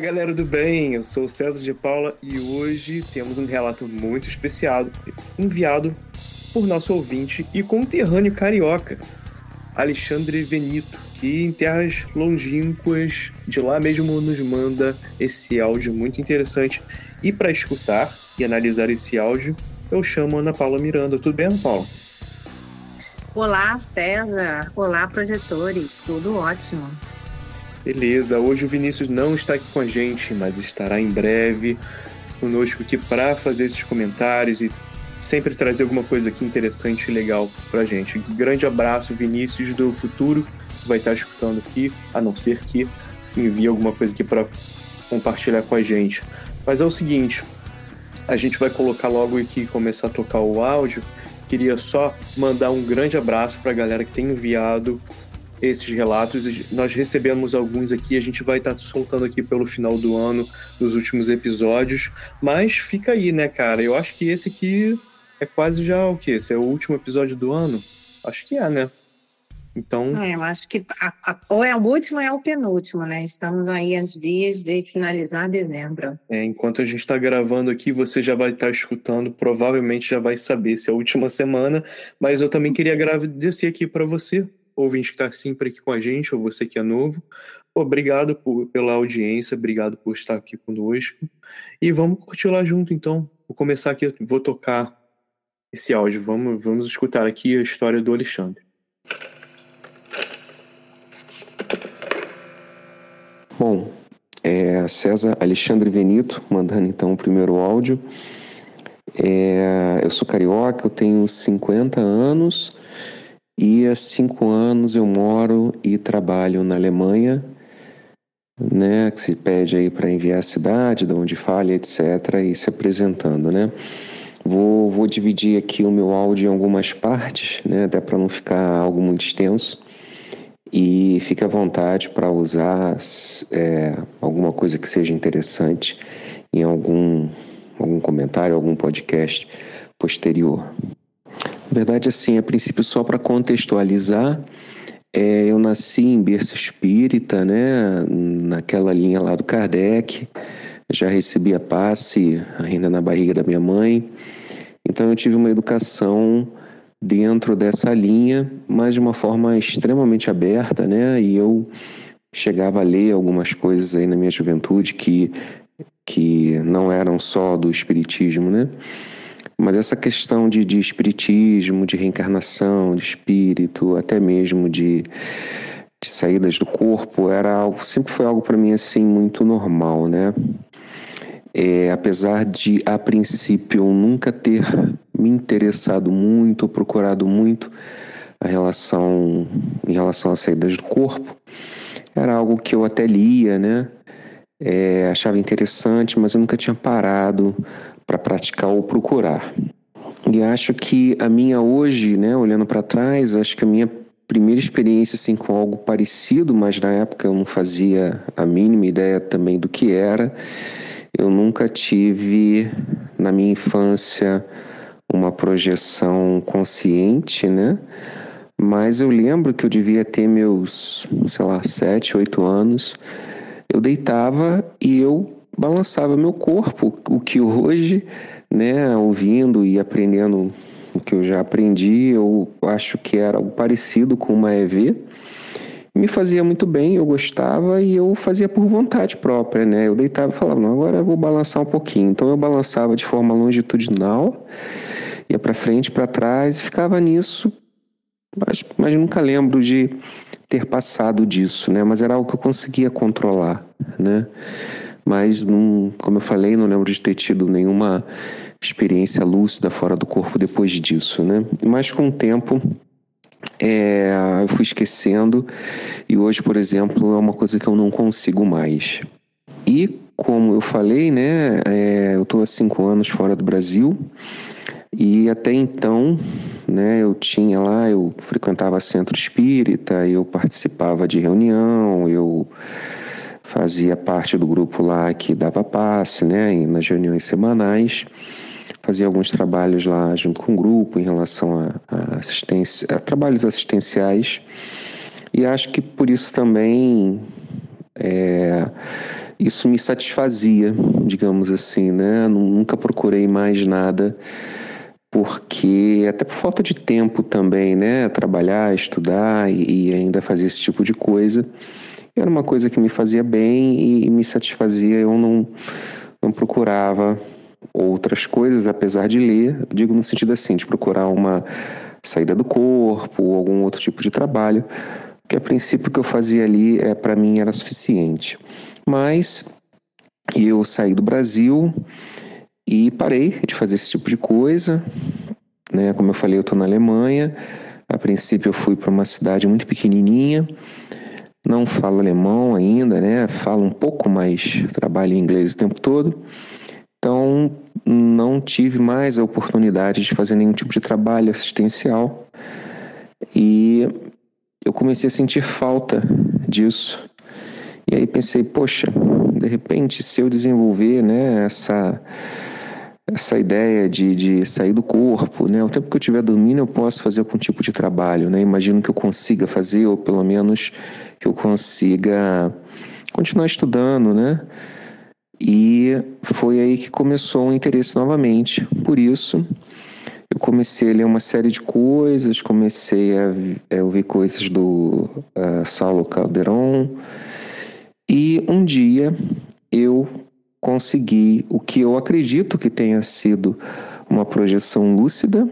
Galera do bem. Eu sou César de Paula e hoje temos um relato muito especial enviado por nosso ouvinte e conterrâneo carioca, Alexandre Venito, que em terras longínquas de lá mesmo nos manda esse áudio muito interessante. E para escutar e analisar esse áudio, eu chamo Ana Paula Miranda. Tudo bem, Ana Paula? Olá, César. Olá, projetores. Tudo ótimo. Beleza, hoje o Vinícius não está aqui com a gente, mas estará em breve conosco aqui para fazer esses comentários e sempre trazer alguma coisa aqui interessante e legal para a gente. Grande abraço, Vinícius do futuro, vai estar escutando aqui, a não ser que envie alguma coisa aqui para compartilhar com a gente. Mas é o seguinte, a gente vai colocar logo aqui começar a tocar o áudio. Queria só mandar um grande abraço para a galera que tem enviado esses relatos. Nós recebemos alguns aqui, a gente vai estar tá soltando aqui pelo final do ano, nos últimos episódios. Mas fica aí, né, cara? Eu acho que esse aqui é quase já o quê? Esse é o último episódio do ano? Acho que é, né? Então. É, eu acho que a, a, ou é o último ou é o penúltimo, né? Estamos aí às vias de finalizar dezembro. É, enquanto a gente está gravando aqui, você já vai estar tá escutando, provavelmente já vai saber se é a última semana, mas eu também queria agradecer aqui para você, ouvinte que está sempre aqui com a gente, ou você que é novo. Obrigado por, pela audiência, obrigado por estar aqui conosco. E vamos curtir lá junto, então. Vou começar aqui, vou tocar esse áudio. Vamos, vamos escutar aqui a história do Alexandre. Bom, é César Alexandre Venito, mandando então o primeiro áudio. É, eu sou carioca, eu tenho 50 anos e há cinco anos eu moro e trabalho na Alemanha, né, que se pede aí para enviar a cidade, de onde fala, etc, e se apresentando, né. Vou, vou dividir aqui o meu áudio em algumas partes, né, até para não ficar algo muito extenso. E fique à vontade para usar é, alguma coisa que seja interessante em algum, algum comentário, algum podcast posterior. Verdade, assim, a princípio, só para contextualizar, é, eu nasci em berço espírita, né, naquela linha lá do Kardec, já recebi a passe ainda na barriga da minha mãe, então eu tive uma educação dentro dessa linha, mas de uma forma extremamente aberta, né, e eu chegava a ler algumas coisas aí na minha juventude que, que não eram só do espiritismo, né, mas essa questão de, de espiritismo, de reencarnação, de espírito, até mesmo de, de saídas do corpo, era algo, sempre foi algo para mim assim muito normal, né? É, apesar de a princípio eu nunca ter me interessado muito, procurado muito a relação em relação às saídas do corpo, era algo que eu até lia, né? É, achava interessante, mas eu nunca tinha parado para praticar ou procurar. E acho que a minha hoje, né, olhando para trás, acho que a minha primeira experiência assim com algo parecido, mas na época eu não fazia a mínima ideia também do que era. Eu nunca tive na minha infância uma projeção consciente, né? Mas eu lembro que eu devia ter meus, sei lá, sete, oito anos. Eu deitava e eu balançava meu corpo, o que hoje, né, ouvindo e aprendendo o que eu já aprendi, eu acho que era algo parecido com uma EV. Me fazia muito bem, eu gostava e eu fazia por vontade própria, né? Eu deitava e falava, não, agora eu vou balançar um pouquinho. Então eu balançava de forma longitudinal, ia para frente, para trás e ficava nisso. Mas, mas nunca lembro de ter passado disso, né? Mas era algo que eu conseguia controlar, né? Mas, não, como eu falei, não lembro de ter tido nenhuma experiência lúcida fora do corpo depois disso, né? Mas com o tempo é, eu fui esquecendo e hoje, por exemplo, é uma coisa que eu não consigo mais. E como eu falei, né, é, eu estou há cinco anos fora do Brasil e até então, né, eu tinha lá, eu frequentava centro espírita, eu participava de reunião, eu fazia parte do grupo lá que dava passe, né, nas reuniões semanais fazia alguns trabalhos lá junto com o grupo em relação a, a assistência, a trabalhos assistenciais e acho que por isso também é, isso me satisfazia, digamos assim, né? Nunca procurei mais nada porque até por falta de tempo também, né? Trabalhar, estudar e, e ainda fazer esse tipo de coisa era uma coisa que me fazia bem e, me satisfazia. Eu não não procurava outras coisas, apesar de ler, digo no sentido assim, de procurar uma saída do corpo ou algum outro tipo de trabalho, que a princípio que eu fazia ali é para mim era suficiente. Mas eu saí do Brasil e parei de fazer esse tipo de coisa, né? Como eu falei, eu estou na Alemanha. A princípio eu fui para uma cidade muito pequenininha, não falo alemão ainda, né? Falo um pouco, mas trabalho em inglês o tempo todo. Então, não tive mais a oportunidade de fazer nenhum tipo de trabalho assistencial e eu comecei a sentir falta disso. E aí pensei, poxa, de repente, se eu desenvolver né, essa, essa ideia de, de sair do corpo, né, o tempo que eu tiver dormindo, eu posso fazer algum tipo de trabalho. Né? Imagino que eu consiga fazer, ou pelo menos que eu consiga continuar estudando, né? E foi aí que começou o interesse novamente. Por isso, eu comecei a ler uma série de coisas, comecei a, a ouvir coisas do uh, Saulo Calderon. E um dia eu consegui o que eu acredito que tenha sido uma projeção lúcida.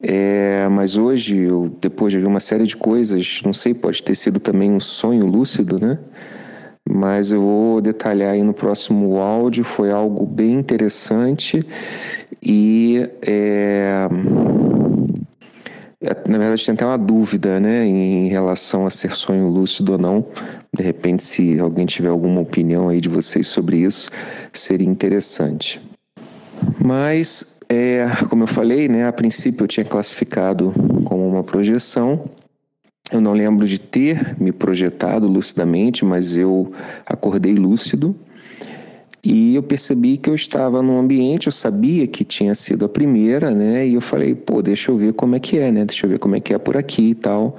É, mas hoje, eu, depois de uma série de coisas, não sei, pode ter sido também um sonho lúcido, né? mas eu vou detalhar aí no próximo áudio. Foi algo bem interessante e é, é, na verdade tem até uma dúvida, né, em relação a ser sonho lúcido ou não. De repente, se alguém tiver alguma opinião aí de vocês sobre isso, seria interessante. Mas, é, como eu falei, né, a princípio eu tinha classificado como uma projeção eu não lembro de ter me projetado lucidamente, mas eu acordei lúcido e eu percebi que eu estava num ambiente, eu sabia que tinha sido a primeira, né? E eu falei, pô, deixa eu ver como é que é, né? Deixa eu ver como é que é por aqui e tal.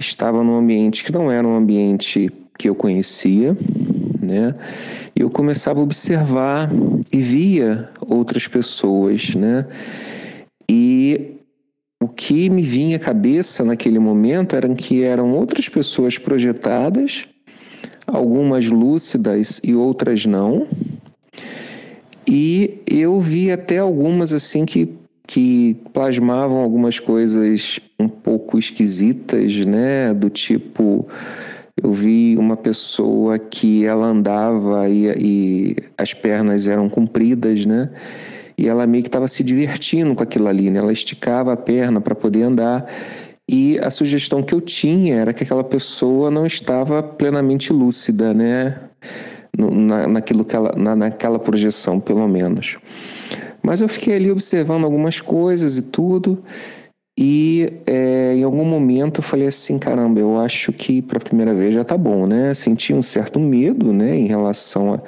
Estava num ambiente que não era um ambiente que eu conhecia, né? E eu começava a observar e via outras pessoas, né? E o que me vinha à cabeça naquele momento eram que eram outras pessoas projetadas, algumas lúcidas e outras não. E eu vi até algumas assim que, que plasmavam algumas coisas um pouco esquisitas, né? Do tipo, eu vi uma pessoa que ela andava e, e as pernas eram compridas, né? e ela meio que estava se divertindo com aquilo ali, né? Ela esticava a perna para poder andar e a sugestão que eu tinha era que aquela pessoa não estava plenamente lúcida, né? Na, naquilo que ela, na, naquela projeção, pelo menos. Mas eu fiquei ali observando algumas coisas e tudo, E é, em algum momento eu falei assim, caramba, eu acho que para a primeira vez já tá bom, né? Senti um certo medo, né, em relação a,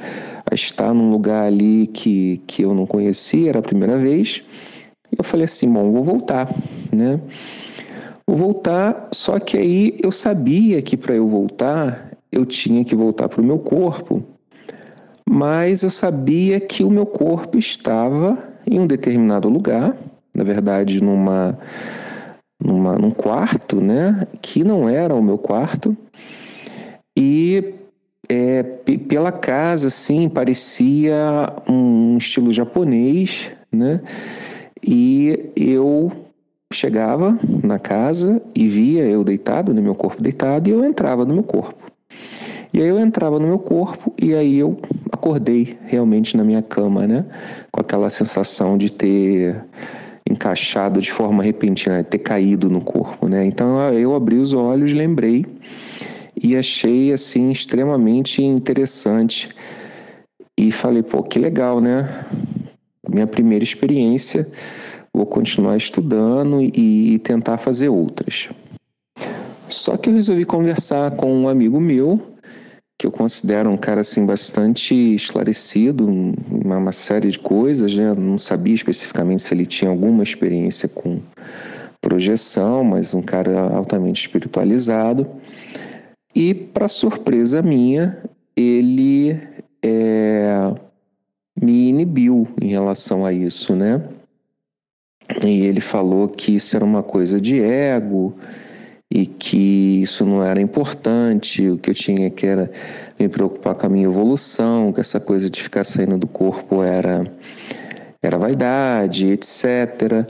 a, estar num lugar ali que, que eu não conhecia, era a primeira vez. E eu falei assim, bom, vou voltar, né? Vou voltar, só que aí eu sabia que para eu voltar, eu tinha que voltar para o meu corpo, mas eu sabia que o meu corpo estava em um determinado lugar, na verdade, numa numa, num quarto, né, que não era o meu quarto, e é, pela casa, assim, parecia um estilo japonês, né, e eu chegava na casa e via eu deitado, no meu corpo deitado, e eu entrava no meu corpo. E aí eu entrava no meu corpo e aí eu acordei realmente na minha cama, né? Com aquela sensação de ter encaixado de forma repentina, ter caído no corpo, né? Então eu abri os olhos, lembrei e achei assim extremamente interessante e falei, pô, que legal, né? Minha primeira experiência, vou continuar estudando e, e tentar fazer outras. Só que eu resolvi conversar com um amigo meu que eu considero um cara assim bastante esclarecido uma, uma série de coisas, né? Não sabia especificamente se ele tinha alguma experiência com projeção, mas um cara altamente espiritualizado. E para surpresa minha, ele é, me inibiu em relação a isso, né? E ele falou que isso era uma coisa de ego e que isso não era importante, o que eu tinha que era me preocupar com a minha evolução, que essa coisa de ficar saindo do corpo era era vaidade, etc.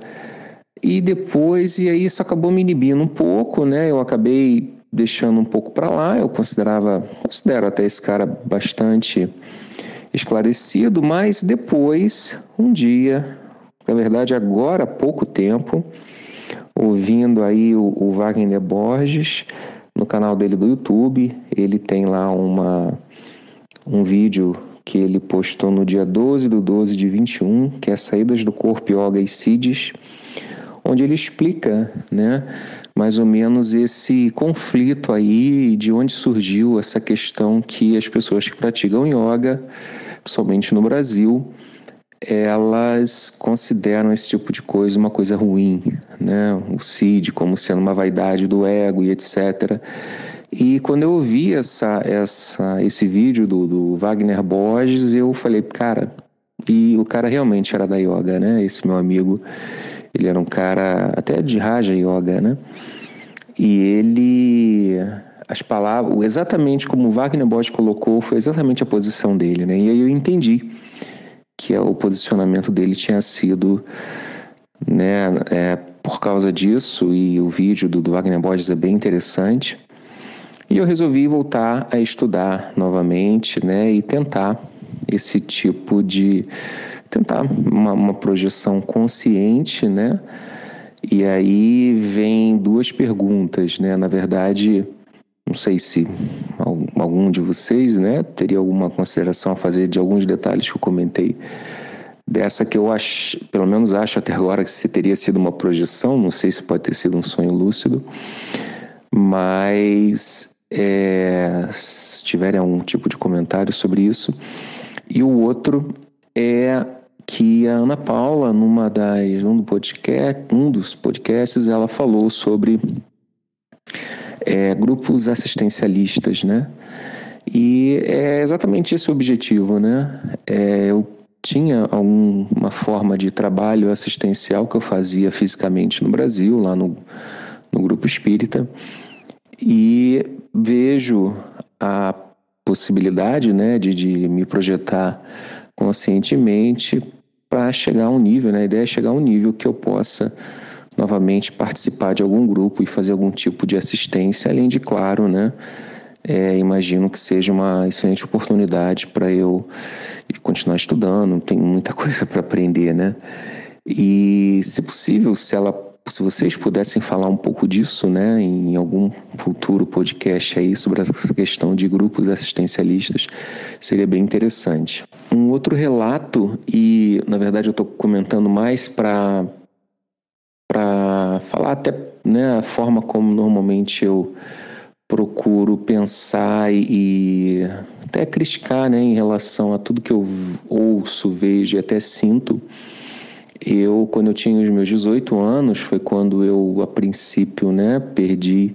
E depois, e aí isso acabou me inibindo um pouco, né? Eu acabei deixando um pouco para lá. Eu considerava, considero até esse cara bastante esclarecido, mas depois, um dia, na verdade agora há pouco tempo, ouvindo aí o, o Wagner Borges no canal dele do YouTube. Ele tem lá uma, um vídeo que ele postou no dia 12 do 12 de 21, que é Saídas do Corpo, Yoga e Siddhis, onde ele explica, né, mais ou menos esse conflito aí, de onde surgiu essa questão que as pessoas que praticam yoga, somente no Brasil, elas consideram esse tipo de coisa uma coisa ruim, né? O CID como sendo uma vaidade do ego e etc. E quando eu ouvi essa, essa, esse vídeo do, do Wagner Borges, eu falei, cara, e o cara realmente era da yoga, né? Esse meu amigo, ele era um cara até de Raja Yoga, né? E ele as palavras, exatamente como o Wagner Borges colocou, foi exatamente a posição dele, né? E aí eu entendi que o posicionamento dele tinha sido né, é, por causa disso, e o vídeo do, do Wagner Borges é bem interessante. E eu resolvi voltar a estudar novamente né, e tentar esse tipo de. tentar uma, uma projeção consciente, né? E aí vem duas perguntas, né? Na verdade, não sei se algum de vocês né, teria alguma consideração a fazer de alguns detalhes que eu comentei dessa que eu acho, pelo menos acho até agora que se teria sido uma projeção, não sei se pode ter sido um sonho lúcido, mas é, se tiverem algum tipo de comentário sobre isso. E o outro é que a Ana Paula, numa das, um, do podcast, um dos podcasts, ela falou sobre é, grupos assistencialistas, né? E é exatamente esse o objetivo, né? É, eu tinha alguma forma de trabalho assistencial que eu fazia fisicamente no Brasil, lá no, no grupo espírita, e vejo a possibilidade né, de, de me projetar conscientemente para chegar a um nível, né? a ideia é chegar a um nível que eu possa novamente participar de algum grupo e fazer algum tipo de assistência, além de, claro, né, é, imagino que seja uma excelente oportunidade para eu continuar estudando, tem muita coisa para aprender, né? E, se possível, se ela se vocês pudessem falar um pouco disso, né, em algum futuro podcast aí sobre essa questão de grupos assistencialistas, seria bem interessante. Um outro relato, e na verdade eu estou comentando mais para para falar até né, a forma como normalmente eu procuro pensar e, até criticar né, em relação a tudo que eu ouço, vejo e até sinto. Eu, quando eu tinha os meus 18 anos, foi quando eu, a princípio, né, perdi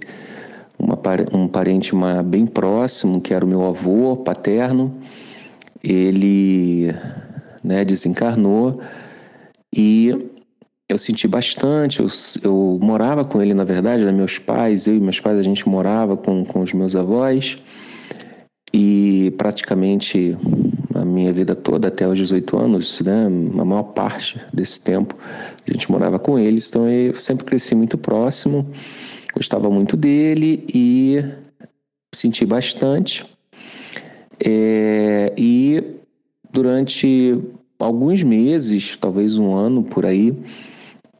uma, um parente uma, bem próximo, que era o meu avô paterno. Ele né, desencarnou e eu senti bastante. Eu, eu morava com ele, na verdade, eram meus pais, eu e meus pais, a gente morava com, com os meus avós. E praticamente a minha vida toda, até os 18 anos, né, a maior parte desse tempo, a gente morava com eles. Então eu sempre cresci muito próximo, gostava muito dele e senti bastante. É, e durante alguns meses, talvez um ano por aí,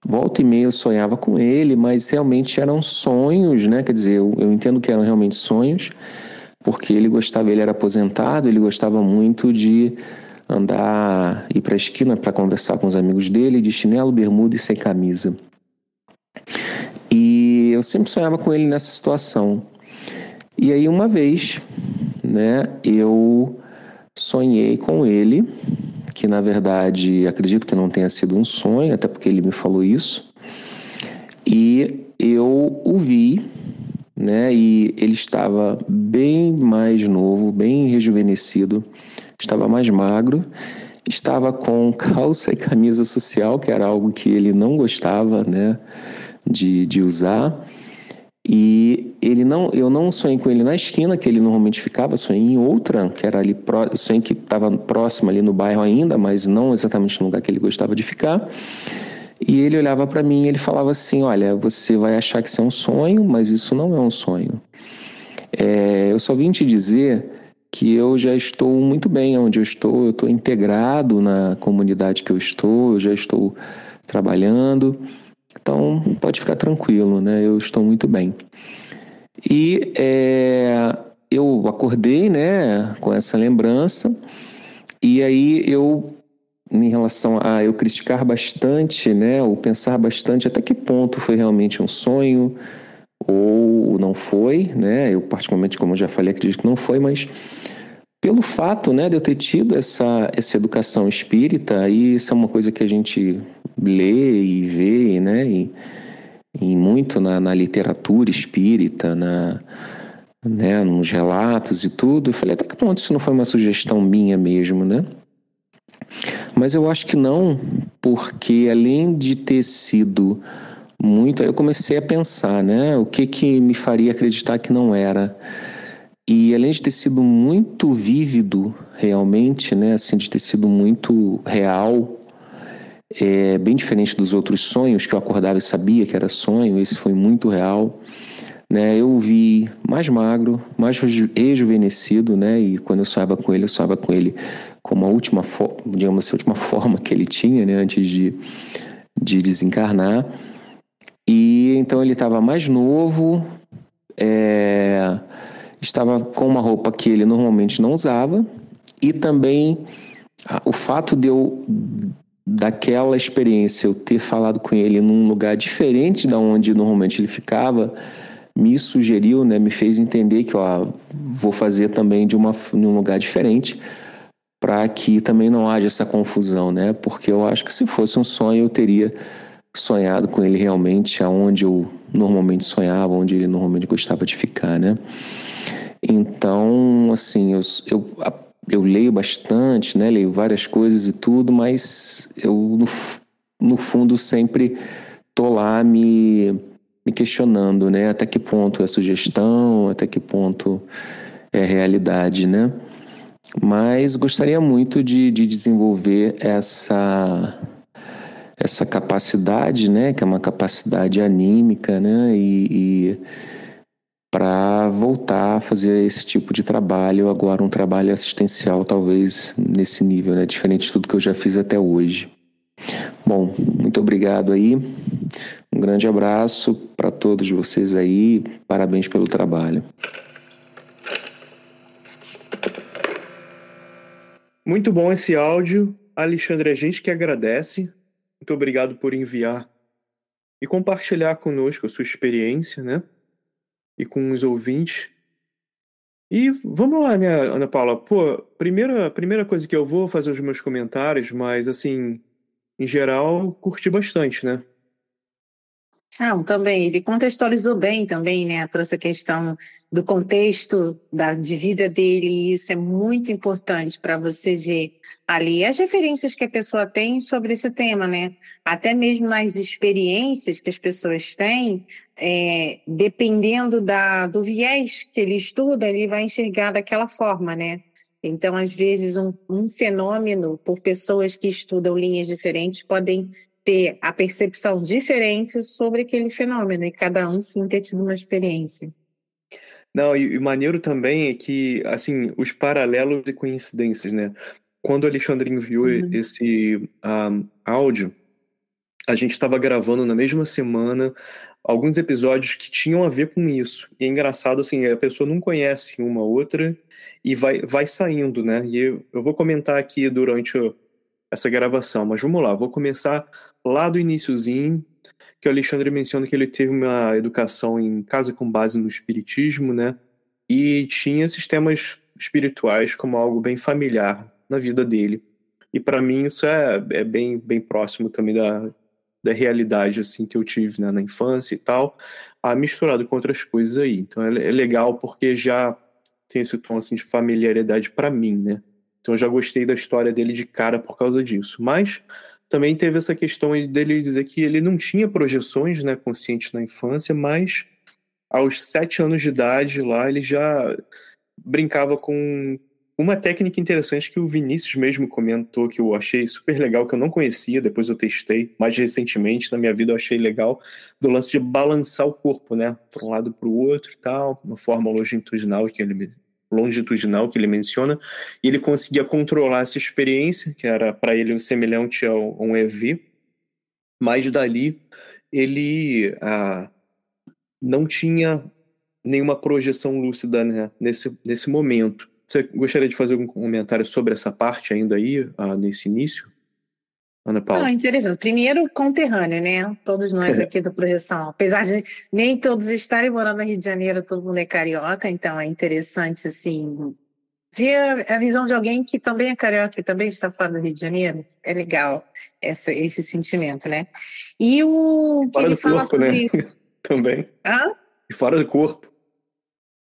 Volta e meia eu sonhava com ele, mas realmente eram sonhos, né? Quer dizer, eu, eu entendo que eram realmente sonhos, porque ele gostava, ele era aposentado, ele gostava muito de andar, ir para a esquina para conversar com os amigos dele, de chinelo, bermuda e sem camisa. E eu sempre sonhava com ele nessa situação. E aí uma vez, né, eu sonhei com ele que na verdade acredito que não tenha sido um sonho, até porque ele me falou isso. E eu o vi, né? E ele estava bem mais novo, bem rejuvenescido, estava mais magro, estava com calça e camisa social, que era algo que ele não gostava, né? De, de usar. E ele não, eu não sonhei com ele na esquina que ele normalmente ficava, sonhei em outra, que era ali, pró, sonhei que estava próximo ali no bairro ainda, mas não exatamente no lugar que ele gostava de ficar. E ele olhava para mim e ele falava assim: Olha, você vai achar que isso é um sonho, mas isso não é um sonho. É, eu só vim te dizer que eu já estou muito bem onde eu estou, eu estou integrado na comunidade que eu estou, eu já estou trabalhando. Então, pode ficar tranquilo, né? Eu estou muito bem. E é, eu acordei, né, com essa lembrança, e aí eu, em relação a eu criticar bastante, né, ou pensar bastante até que ponto foi realmente um sonho ou não foi, né? Eu particularmente, como eu já falei, acredito que não foi, mas pelo fato, né, de eu ter tido essa essa educação espírita, e isso é uma coisa que a gente lê e vê, né? E, e muito na, na, literatura espírita, na, né, nos relatos e tudo. Eu falei, até que ponto isso não foi uma sugestão minha mesmo, né? Mas eu acho que não, porque além de ter sido muito, eu comecei a pensar, né? O que que me faria acreditar que não era? E além de ter sido muito vívido, realmente, né? Assim, de ter sido muito real, é bem diferente dos outros sonhos que eu acordava e sabia que era sonho, esse foi muito real. Né, eu vi mais magro, mais rejuvenescido, né? E quando eu sonhava com ele, eu sonhava com ele como a última, digamos assim, a última forma que ele tinha, né? Antes de, de desencarnar. E então ele estava mais novo, é, estava com uma roupa que ele normalmente não usava e também o fato de eu daquela experiência, eu ter falado com ele num lugar diferente da onde normalmente ele ficava, me sugeriu, né, me fez entender que ó, vou fazer também de uma num lugar diferente para que também não haja essa confusão, né? Porque eu acho que se fosse um sonho eu teria sonhado com ele realmente aonde eu normalmente sonhava, onde ele normalmente gostava de ficar, né? Então, assim, eu, eu eu leio bastante, né? Leio várias coisas e tudo, mas eu no, no fundo sempre tô lá me, me questionando, né? Até que ponto é sugestão, até que ponto é realidade, né? Mas gostaria muito de, de desenvolver essa essa capacidade, né? Que é uma capacidade anímica, né? e, e para voltar a fazer esse tipo de trabalho, agora um trabalho assistencial, talvez nesse nível, né? Diferente de tudo que eu já fiz até hoje. Bom, muito obrigado aí. Um grande abraço para todos vocês aí. Parabéns pelo trabalho. Muito bom esse áudio. Alexandre, a gente que agradece. Muito obrigado por enviar e compartilhar conosco a sua experiência, né? E com os ouvintes. E vamos lá, né, Ana Paula? Pô, primeira, primeira coisa que eu vou fazer os meus comentários, mas assim, em geral, curti bastante, né? Não, também, ele contextualizou bem também, né? Trouxe a questão do contexto da, de vida dele, e isso é muito importante para você ver ali as referências que a pessoa tem sobre esse tema, né? Até mesmo nas experiências que as pessoas têm, é, dependendo da, do viés que ele estuda, ele vai enxergar daquela forma, né? Então, às vezes, um, um fenômeno, por pessoas que estudam linhas diferentes, podem ter a percepção diferente sobre aquele fenômeno e cada um sim ter tido uma experiência. Não, e, o maneiro também é que, assim, os paralelos e coincidências, né? Quando o Alexandre enviou uhum. esse um, ah, áudio, a gente estava gravando na mesma semana alguns episódios que tinham a ver com isso. E é engraçado, assim, a pessoa não conhece uma outra e vai, vai saindo, né? E eu, eu vou comentar aqui durante o, essa gravação, mas vamos lá, vou começar lá do iníciozinho, que o Alexandre menciona que ele teve uma educação em casa com base no espiritismo, né? E tinha sistemas espirituais como algo bem familiar na vida dele. E para mim isso é, é bem, bem próximo também da, da realidade assim que eu tive né, na infância e tal, ah, misturado com outras coisas aí. Então é, é legal porque já tem esse tom assim de familiaridade para mim, né? Então eu já gostei da história dele de cara por causa disso. Mas também teve essa questão dele dizer que ele não tinha projeções né, conscientes na infância, mas aos sete anos de idade lá ele já brincava com uma técnica interessante que o Vinícius mesmo comentou que eu achei super legal, que eu não conhecia, depois eu testei mais recentemente na minha vida, eu achei legal, do lance de balançar o corpo, né, para um lado para o outro e tal, uma forma longitudinal que ele longitudinal que ele menciona, e ele conseguia controlar essa experiência, que era para ele semelhante a um EV, mas dali ele ah, não tinha nenhuma projeção lúcida né, nesse, nesse momento. Você gostaria de fazer algum comentário sobre essa parte ainda aí, ah, nesse início? Ana Paula? Ah, interessante. Primeiro, conterrâneo, né? Todos nós aqui do Projeção. Apesar de nem todos estarem morando no Rio de Janeiro, todo mundo é carioca, então é interessante, assim, ver a visão de alguém que também é carioca e também está fora do Rio de Janeiro. É legal essa, esse sentimento, né? E o que fora ele fala corpo, né? sobre... Né? também. Hã? E fora do corpo.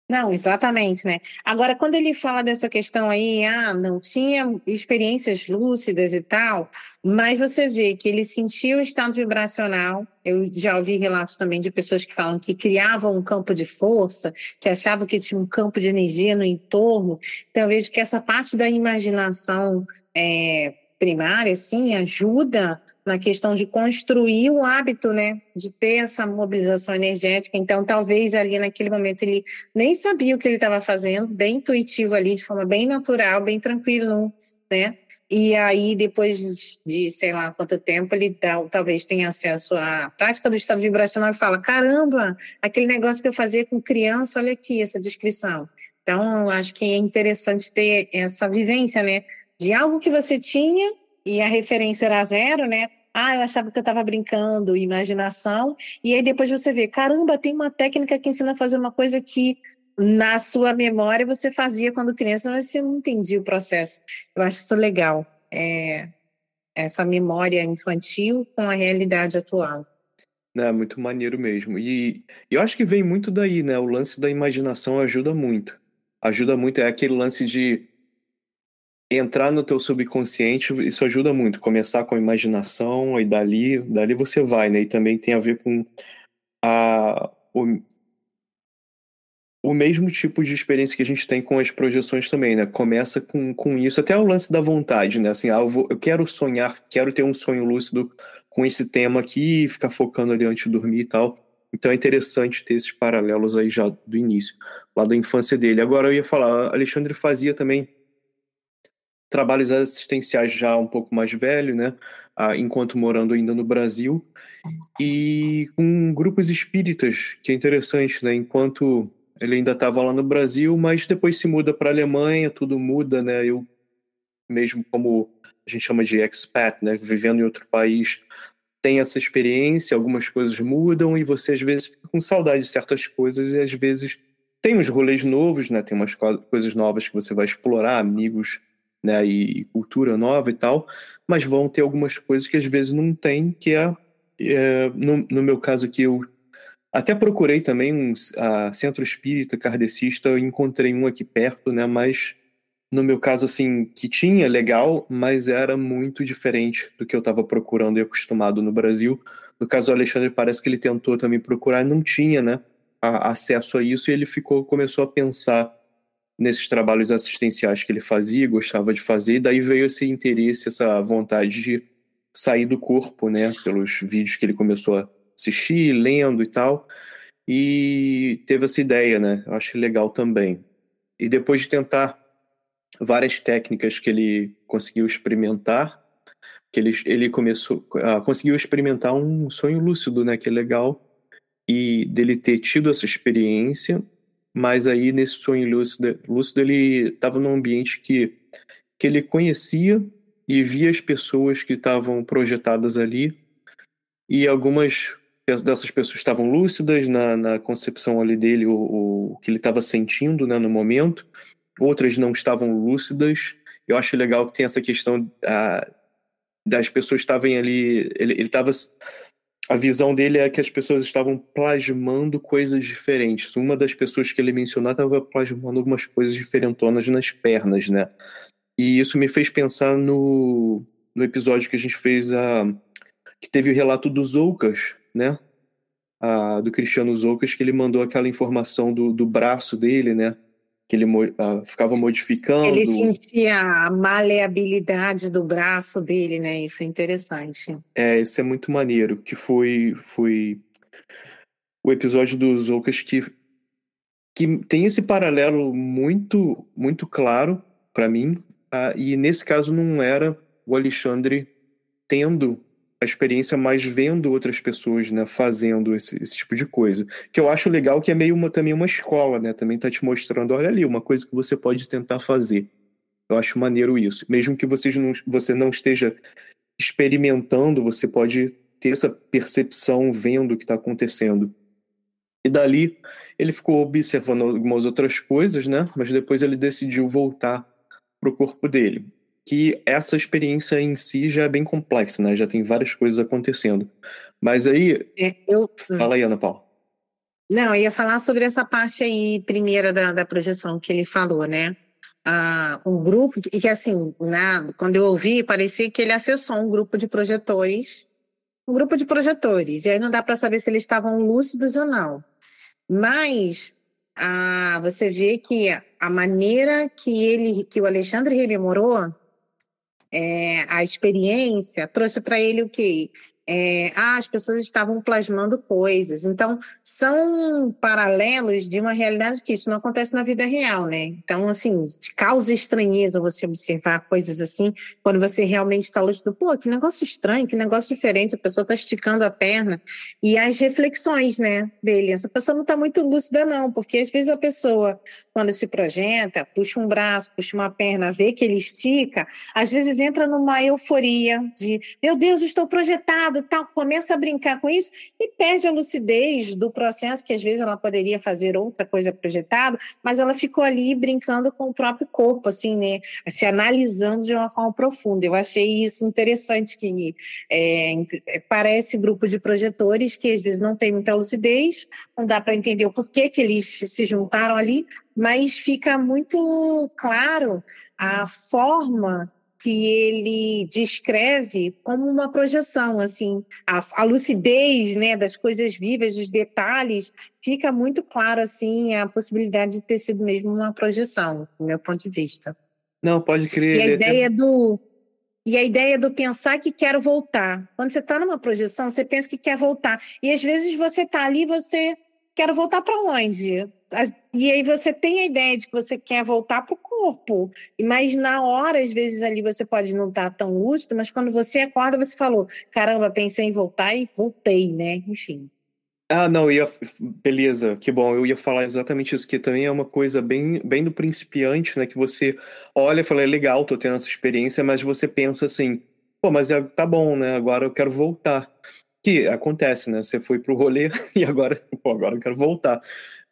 Não, exatamente, né? Agora, quando ele fala dessa questão aí, ah, não tinha experiências lúcidas e tal, mas você vê que ele sentiu o estado vibracional. Eu já ouvi relatos também de pessoas que falam que criavam um campo de força, que achavam que tinha um campo de energia no entorno. Então, eu vejo que essa parte da imaginação é, primária, assim, ajuda na questão de construir o hábito, né, de ter essa mobilização energética. Então, talvez ali naquele momento ele nem sabia o que ele estava fazendo, bem intuitivo ali, de forma bem natural, bem tranquilo, né? E aí, depois de sei lá quanto tempo, ele dá, talvez tenha acesso à prática do estado vibracional e fala: caramba, aquele negócio que eu fazia com criança, olha aqui essa descrição. Então, acho que é interessante ter essa vivência, né? De algo que você tinha e a referência era zero, né? Ah, eu achava que eu estava brincando, imaginação. E aí depois você vê, caramba, tem uma técnica que ensina a fazer uma coisa que na sua memória você fazia quando criança, mas você não entendia o processo. Eu acho isso legal. É, essa memória infantil com a realidade atual. É muito maneiro mesmo. E eu acho que vem muito daí, né? O lance da imaginação ajuda muito. Ajuda muito, é aquele lance de entrar no teu subconsciente, isso ajuda muito. Começar com a imaginação e dali, dali você vai, né? E também tem a ver com a, o, o mesmo tipo de experiência que a gente tem com as projeções também, né? Começa com, com isso, até o lance da vontade, né? Assim, ah, eu, vou, eu quero sonhar, quero ter um sonho lúcido com esse tema aqui, ficar focando ali antes de dormir e tal. Então é interessante ter esses paralelos aí já do início, lá da infância dele. Agora eu ia falar, Alexandre fazia também trabalhos assistenciais já um pouco mais velho, né? Enquanto morando ainda no Brasil, e com grupos espíritas, que é interessante, né? Enquanto ele ainda estava lá no Brasil, mas depois se muda para a Alemanha, tudo muda, né? Eu mesmo como a gente chama de expat, né? Vivendo em outro país, tem essa experiência, algumas coisas mudam e você às vezes fica com saudade de certas coisas e às vezes tem uns rolês novos, né? Tem umas co coisas novas que você vai explorar, amigos, né? E, cultura nova e tal, mas vão ter algumas coisas que às vezes não tem, que é, é no, no, meu caso aqui eu até procurei também um a centro espírita kardecista, eu encontrei um aqui perto, né? Mas no meu caso, assim, que tinha legal, mas era muito diferente do que eu estava procurando e acostumado no Brasil. No caso do Alexandre, parece que ele tentou também procurar não tinha, né, a, acesso a isso, e ele ficou, começou a pensar nesses trabalhos assistenciais que ele fazia, gostava de fazer, e daí veio esse interesse, essa vontade de sair do corpo, né, pelos vídeos que ele começou a assistir, lendo e tal, e teve essa ideia, né, eu acho legal também. E depois de tentar várias técnicas que ele conseguiu experimentar, que ele, ele começou, uh, conseguiu experimentar um sonho lúcido, né, que é legal, e dele ter tido essa experiência, mas aí nesse sonho lúcido, lúcido ele estava num ambiente que, que ele conhecia e via as pessoas que estavam projetadas ali, e algumas dessas pessoas estavam lúcidas na, na concepção ali dele, o, o que ele estava sentindo né, no momento, outras não estavam lúcidas. Eu acho legal que tem essa questão a, das pessoas estarem ali. Ele estava. A visão dele é que as pessoas estavam plasmando coisas diferentes. Uma das pessoas que ele mencionou estava plasmando algumas coisas diferentonas nas pernas, né? E isso me fez pensar no, no episódio que a gente fez, a, que teve o relato dos Oucas, né? A, do Cristiano Zoucas, que ele mandou aquela informação do, do braço dele, né? Que ele uh, ficava modificando. Ele sentia a maleabilidade do braço dele, né? Isso é interessante. É, isso é muito maneiro, que foi, foi o episódio dos Ocas que, que tem esse paralelo muito, muito claro para mim, uh, e nesse caso não era o Alexandre tendo a experiência mais vendo outras pessoas, né, fazendo esse, esse, tipo de coisa. Que eu acho legal que é meio uma, também uma escola, né, também tá te mostrando, olha ali, uma coisa que você pode tentar fazer. Eu acho maneiro isso. Mesmo que você não, você não esteja experimentando, você pode ter essa percepção vendo o que está acontecendo. E dali ele ficou observando algumas outras coisas, né? Mas depois ele decidiu voltar para o corpo dele que essa experiência em si já é bem complexa, né? Já tem várias coisas acontecendo. Mas aí. É, eu... Fala aí, Ana Paula. Não, eu ia falar sobre essa parte aí, primeira da, da projeção que ele falou, né? Ah, um grupo, e que assim, né, quando eu ouvi, parecia que ele acessou um grupo de projetores, um grupo de projetores, e aí não dá para saber se eles estavam lúcidos ou não. Mas ah, você vê que a maneira que ele, que o Alexandre rememorou, é, a experiência trouxe para ele o quê? é, ah, as pessoas estavam plasmando coisas. Então, são paralelos de uma realidade que isso não acontece na vida real, né? Então, assim, causa estranheza você observar coisas assim, quando você realmente está lúcido. Pô, que negócio estranho, que negócio diferente, a pessoa está esticando a perna. E as reflexões, né, dele. Essa pessoa não está muito lúcida, não, porque às vezes a pessoa, quando se projeta, puxa um braço, puxa uma perna, vê que ele estica, às vezes entra numa euforia de, meu Deus, estou projetado tal, começa a brincar com isso e perde a lucidez do processo, que às vezes ela poderia fazer outra coisa projetada, mas ela ficou ali brincando com o próprio corpo, assim, né? Se analisando de uma forma profunda. Eu achei isso interessante, que é, é parece grupo de projetores que às vezes não tem muita lucidez, não dá para entender o porquê que eles se juntaram ali, mas fica muito claro a forma que ele descreve como uma projeção, assim, a, a, lucidez, né, das coisas vivas, dos detalhes, fica muito claro, assim, a possibilidade de ter sido mesmo uma projeção, do meu ponto de vista. Não, pode crer. E a ideia do e a ideia do pensar que quero voltar. Quando você está numa projeção, você pensa que quer voltar. E às vezes você está ali, você quer voltar para onde? E aí você tem a ideia de que você quer voltar para o corpo, mas na hora, às vezes, ali você pode não estar tá tão lúcido, mas quando você acorda, você falou: caramba, pensei em voltar e voltei, né? Enfim. Ah, não, ia. Beleza, que bom. Eu ia falar exatamente isso, que também é uma coisa bem, bem do principiante, né? Que você olha e fala, é legal, tô tendo essa experiência, mas você pensa assim, pô, mas é, tá bom, né? Agora eu quero voltar. Que acontece, né? Você foi pro rolê e agora, pô, agora eu quero voltar.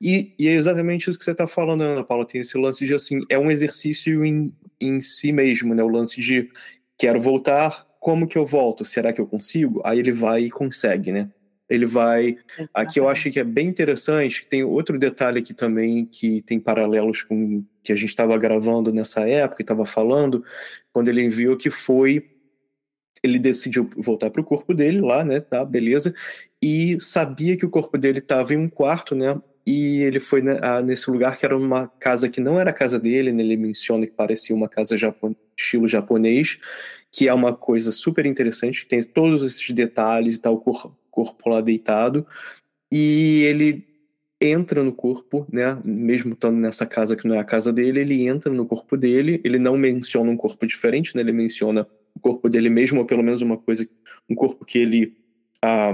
E, e é exatamente isso que você está falando, Ana Paula. Tem esse lance de, assim, é um exercício em, em si mesmo, né? O lance de quero voltar, como que eu volto? Será que eu consigo? Aí ele vai e consegue, né? Ele vai. Exatamente. Aqui eu acho que é bem interessante. Tem outro detalhe aqui também que tem paralelos com que a gente estava gravando nessa época e estava falando, quando ele enviou que foi ele decidiu voltar para o corpo dele lá, né? Tá, beleza. E sabia que o corpo dele estava em um quarto, né? E ele foi né, nesse lugar que era uma casa que não era a casa dele, né? ele menciona que parecia uma casa estilo japonês, que é uma coisa super interessante, tem todos esses detalhes e tal, o corpo, corpo lá deitado. E ele entra no corpo, né? Mesmo estando nessa casa que não é a casa dele, ele entra no corpo dele. Ele não menciona um corpo diferente, né? Ele menciona o corpo dele mesmo, ou pelo menos uma coisa, um corpo que ele ah,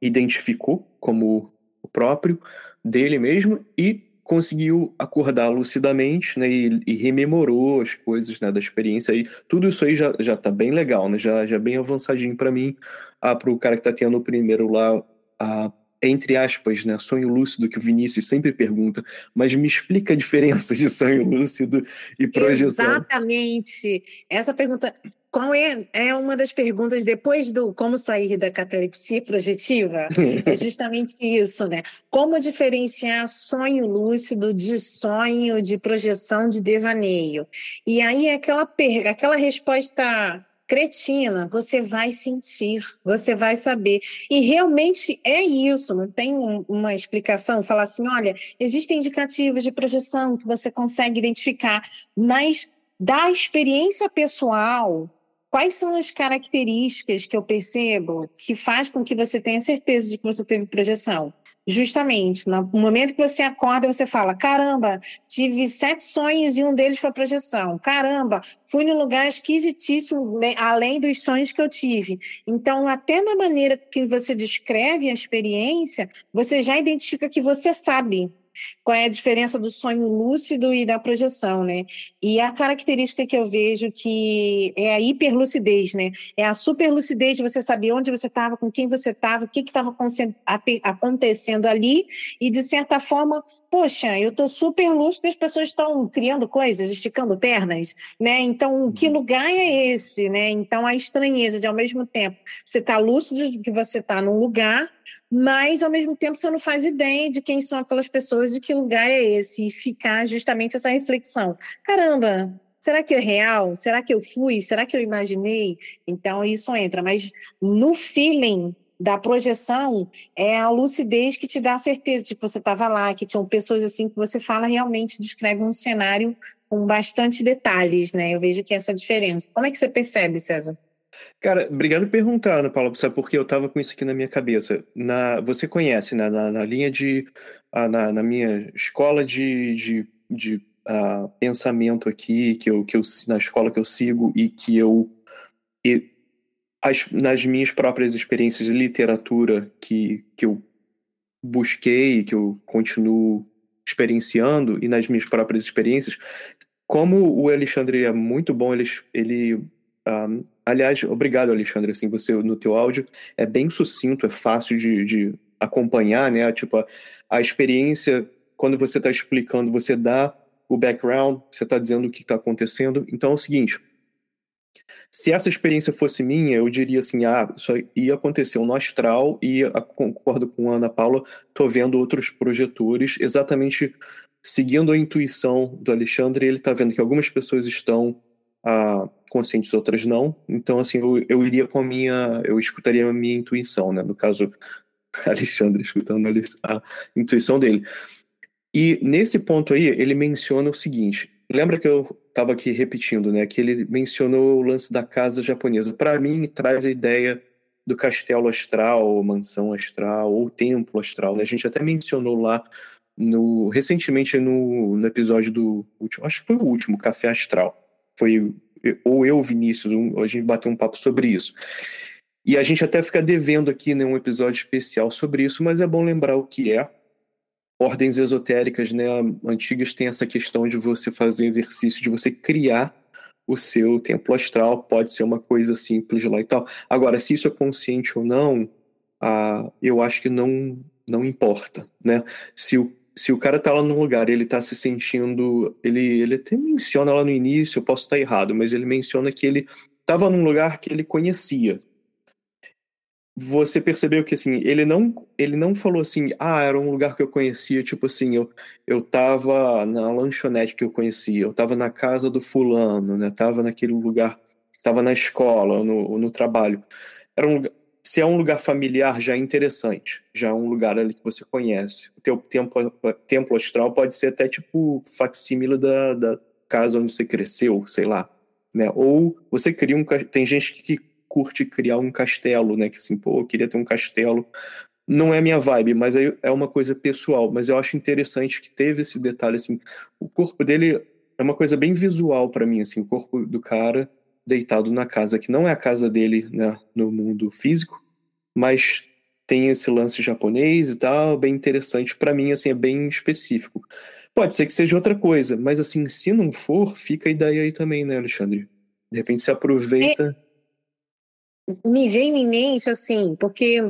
identificou como o próprio dele mesmo e conseguiu acordar lucidamente, né, e, e, rememorou as coisas, né, da experiência aí. Tudo isso aí já, já tá bem legal, né, já, já bem avançadinho para mim, ah, pro cara que tá tendo o primeiro lá, ah, entre aspas, né, sonho lúcido que o Vinícius sempre pergunta, mas me explica a diferença de sonho lúcido e projeção. Exatamente. Essa pergunta qual é, é uma das perguntas depois do como sair da catalepsia projetiva? é justamente isso, né? Como diferenciar sonho lúcido de sonho, de projeção, de devaneio? E aí aquela, aquela resposta cretina, você vai sentir, você vai saber. E realmente é isso, não tem uma explicação, falar assim, olha, existem indicativos de projeção que você consegue identificar, mas da experiência pessoal, quais são as características que eu percebo que faz com que você tenha certeza de que você teve projeção? Justamente, no momento que você acorda, você fala: caramba, tive sete sonhos e um deles foi projeção. Caramba, fui num lugar esquisitíssimo, além dos sonhos que eu tive. Então, até na maneira que você descreve a experiência, você já identifica que você sabe qual é a diferença do sonho lúcido e da projeção, né? E a característica que eu vejo que é a hiperlucidez, né? É a superlucidez de você saber onde você estava, com quem você estava, o que estava acontecendo ali e, de certa forma, poxa, eu estou super lúcido e as pessoas estão criando coisas, esticando pernas, né? Então, que uhum. lugar é esse, né? Então, a estranheza de, ao mesmo tempo, você está lúcido de que você está num lugar, mas ao mesmo tempo você não faz ideia de quem são aquelas pessoas e que lugar é esse, e ficar justamente essa reflexão. Caramba, será que é real? Será que eu fui? Será que eu imaginei? Então isso entra, mas no feeling da projeção é a lucidez que te dá a certeza de que você estava lá, que tinham pessoas assim que você fala realmente descreve um cenário com bastante detalhes, né? Eu vejo que é essa diferença. Como é que você percebe, César? Cara, obrigado por perguntar, Ana Paula, sabe porque eu tava com isso aqui na minha cabeça. Na, você conhece, né, na, na linha de. Uh, na, na, minha escola de, de, de uh, pensamento aqui, que eu, que eu, na escola que eu sigo e que eu. E, as, nas minhas próprias experiências de literatura que, que eu busquei, que eu continuo experienciando, e nas minhas próprias experiências, como o Alexandre é muito bom, ele, ele um, aliás, obrigado, Alexandre. Assim, você no teu áudio é bem sucinto, é fácil de, de acompanhar, né? Tipo, a, a experiência, quando você está explicando, você dá o background, você está dizendo o que está acontecendo. Então é o seguinte: se essa experiência fosse minha, eu diria assim: ah, isso ia acontecer no astral, e concordo com a Ana Paula, estou vendo outros projetores, exatamente seguindo a intuição do Alexandre, ele está vendo que algumas pessoas estão ah, conscientes, outras não. Então, assim, eu, eu iria com a minha. Eu escutaria a minha intuição, né? No caso, Alexandre escutando a, a intuição dele. E nesse ponto aí, ele menciona o seguinte: lembra que eu estava aqui repetindo, né? Que ele mencionou o lance da casa japonesa. Para mim, traz a ideia do castelo astral, ou mansão astral, ou templo astral. Né? A gente até mencionou lá no recentemente no, no episódio do último, acho que foi o último, Café Astral foi ou eu, Vinícius, um, a gente bateu um papo sobre isso. E a gente até fica devendo aqui né, um episódio especial sobre isso, mas é bom lembrar o que é. Ordens esotéricas né, antigas têm essa questão de você fazer exercício, de você criar o seu templo astral, pode ser uma coisa simples lá e tal. Agora, se isso é consciente ou não, ah, eu acho que não, não importa, né? Se o, se o cara tá lá num lugar ele tá se sentindo. Ele, ele até menciona lá no início, eu posso estar errado, mas ele menciona que ele estava num lugar que ele conhecia você percebeu que assim, ele não, ele não falou assim, ah, era um lugar que eu conhecia, tipo assim, eu, eu tava na lanchonete que eu conhecia, eu tava na casa do fulano, né? Tava naquele lugar, tava na escola, no, no trabalho. Era um lugar, se é um lugar familiar, já é interessante, já é um lugar ali que você conhece. O teu templo, templo astral pode ser até tipo facsímile da, da casa onde você cresceu, sei lá, né? Ou você cria um tem gente que curte criar um castelo, né? Que assim, pô, eu queria ter um castelo. Não é minha vibe, mas é uma coisa pessoal. Mas eu acho interessante que teve esse detalhe, assim. O corpo dele é uma coisa bem visual para mim, assim. O corpo do cara deitado na casa, que não é a casa dele, né? No mundo físico, mas tem esse lance japonês e tal, bem interessante. para mim, assim, é bem específico. Pode ser que seja outra coisa, mas assim, se não for, fica a ideia aí também, né, Alexandre? De repente se aproveita. É me veio em mente assim, porque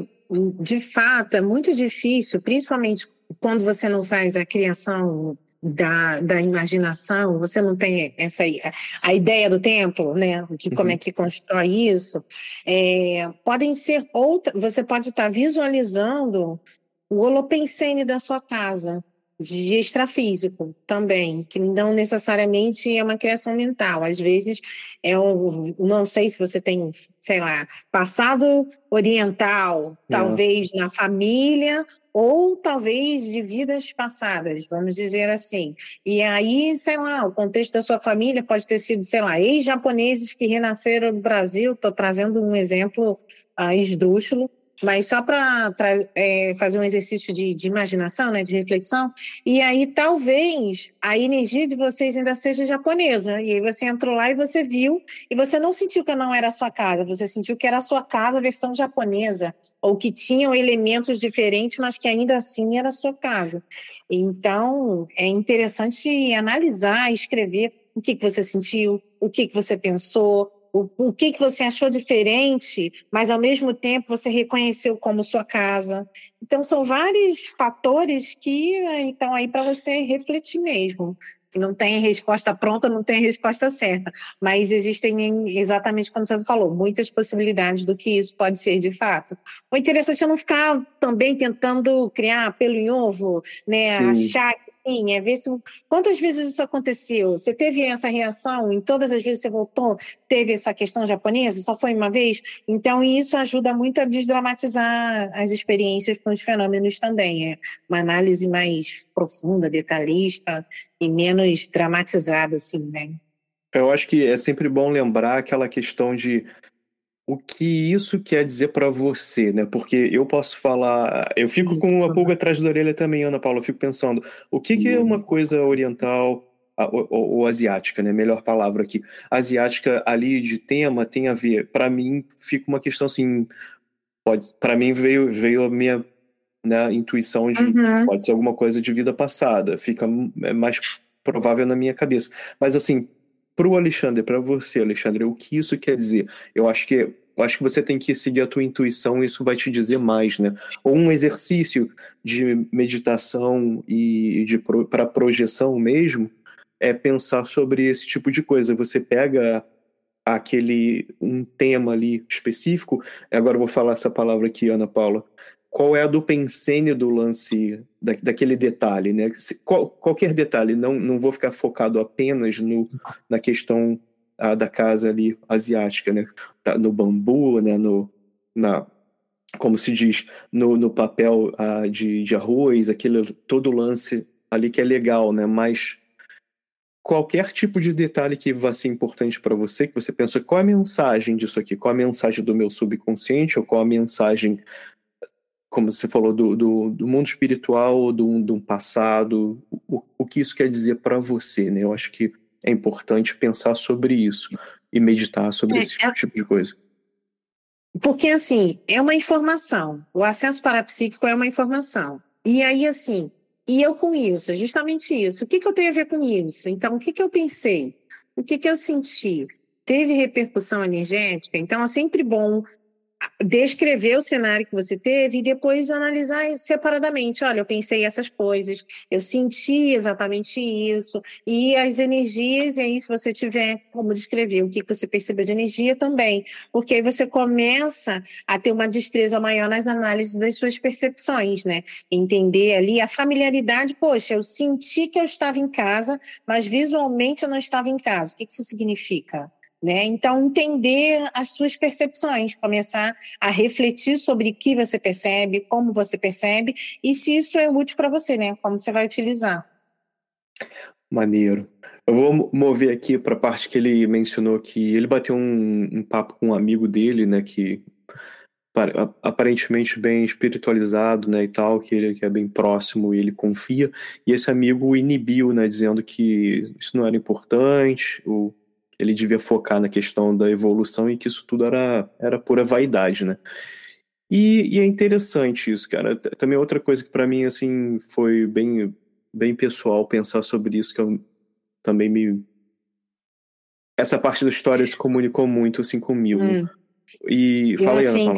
de fato é muito difícil, principalmente quando você não faz a criação da, da imaginação, você não tem essa a ideia do templo, né, de como é uhum. é que constrói isso. É, podem ser outras, você pode estar visualizando o holopensene da sua casa, de extrafísico também, que não necessariamente é uma criação mental. Às vezes, é um, não sei se você tem, sei lá, passado oriental, talvez na família, ou talvez de vidas passadas, vamos dizer assim. E aí, sei lá, o contexto da sua família pode ter sido, sei lá, ex-japoneses que renasceram no Brasil, estou trazendo um exemplo uh, esdrúxulo, mas só para é, fazer um exercício de, de, imaginação, né, de reflexão, e aí talvez a energia de vocês ainda seja japonesa, e aí você entrou lá e você viu, e você não sentiu que não era a sua casa, você sentiu que era a sua casa versão japonesa, ou que tinham elementos diferentes, mas que ainda assim era a sua casa. Então, é interessante analisar, escrever o que, que você sentiu, o que, que você pensou, o, o que, que você achou diferente, mas ao mesmo tempo você reconheceu como sua casa. Então são vários fatores que estão aí para você refletir mesmo. Não tem resposta pronta, não tem resposta certa, mas existem exatamente como você falou, muitas possibilidades do que isso pode ser de fato. O interessante é não ficar também tentando criar pelo em ovo, né? Sim. Achar Sim, é ver se. Quantas vezes isso aconteceu? Você teve essa reação? Em todas as vezes que você voltou, teve essa questão japonesa? Só foi uma vez? Então, isso ajuda muito a desdramatizar as experiências com os fenômenos também. É uma análise mais profunda, detalhista e menos dramatizada, assim, né? Eu acho que é sempre bom lembrar aquela questão de o que isso quer dizer para você, né? Porque eu posso falar, eu fico isso, com uma pulga atrás da orelha também, Ana Paula, eu fico pensando, o que, que é uma coisa oriental ou, ou, ou, asiática, né? Melhor palavra aqui. Asiática ali de tema tem a ver. Para mim fica uma questão assim, pode, para mim veio veio a minha né, intuição de uhum. pode ser alguma coisa de vida passada, fica é mais provável na minha cabeça. Mas assim, para o Alexandre, para você, Alexandre, o que isso quer dizer? Eu acho que eu acho que você tem que seguir a tua intuição, isso vai te dizer mais, né? Ou um exercício de meditação e de para projeção mesmo é pensar sobre esse tipo de coisa. Você pega aquele um tema ali específico. Agora vou falar essa palavra aqui, Ana Paula qual é a do pensene do lance, da, daquele detalhe, né? Qual, qualquer detalhe, não, não vou ficar focado apenas no, na questão ah, da casa ali asiática, né? Tá, no bambu, né? No, na, como se diz, no, no papel ah, de, de arroz, aquele todo lance ali que é legal, né? Mas qualquer tipo de detalhe que vá ser importante para você, que você pensa qual é a mensagem disso aqui, qual é a mensagem do meu subconsciente, ou qual a mensagem como você falou, do, do, do mundo espiritual, do, do passado, o, o que isso quer dizer para você, né? Eu acho que é importante pensar sobre isso e meditar sobre é, esse é... tipo de coisa. Porque, assim, é uma informação. O acesso parapsíquico é uma informação. E aí, assim, e eu com isso, justamente isso. O que, que eu tenho a ver com isso? Então, o que, que eu pensei? o que, que eu senti? Teve repercussão energética? Então, é sempre bom descrever o cenário que você teve e depois analisar separadamente. Olha, eu pensei essas coisas, eu senti exatamente isso, e as energias, e aí se você tiver como descrever o que você percebeu de energia também, porque aí você começa a ter uma destreza maior nas análises das suas percepções, né? Entender ali a familiaridade, poxa, eu senti que eu estava em casa, mas visualmente eu não estava em casa. O que isso significa? Né? Então, entender as suas percepções, começar a refletir sobre o que você percebe, como você percebe e se isso é útil para você, né? Como você vai utilizar. Maneiro. Eu vou mover aqui para a parte que ele mencionou que ele bateu um, um, papo com um amigo dele, né? Que aparentemente bem espiritualizado, né, e tal, que ele que é bem próximo e ele confia, e esse amigo inibiu, né, dizendo que isso não era importante, o ele devia focar na questão da evolução e que isso tudo era, era pura vaidade, né? E, e é interessante isso, cara. Também outra coisa que para mim, assim, foi bem, bem pessoal pensar sobre isso, que eu também me... Essa parte da história se comunicou muito, assim, comigo. Hum. E fala aí, Ana,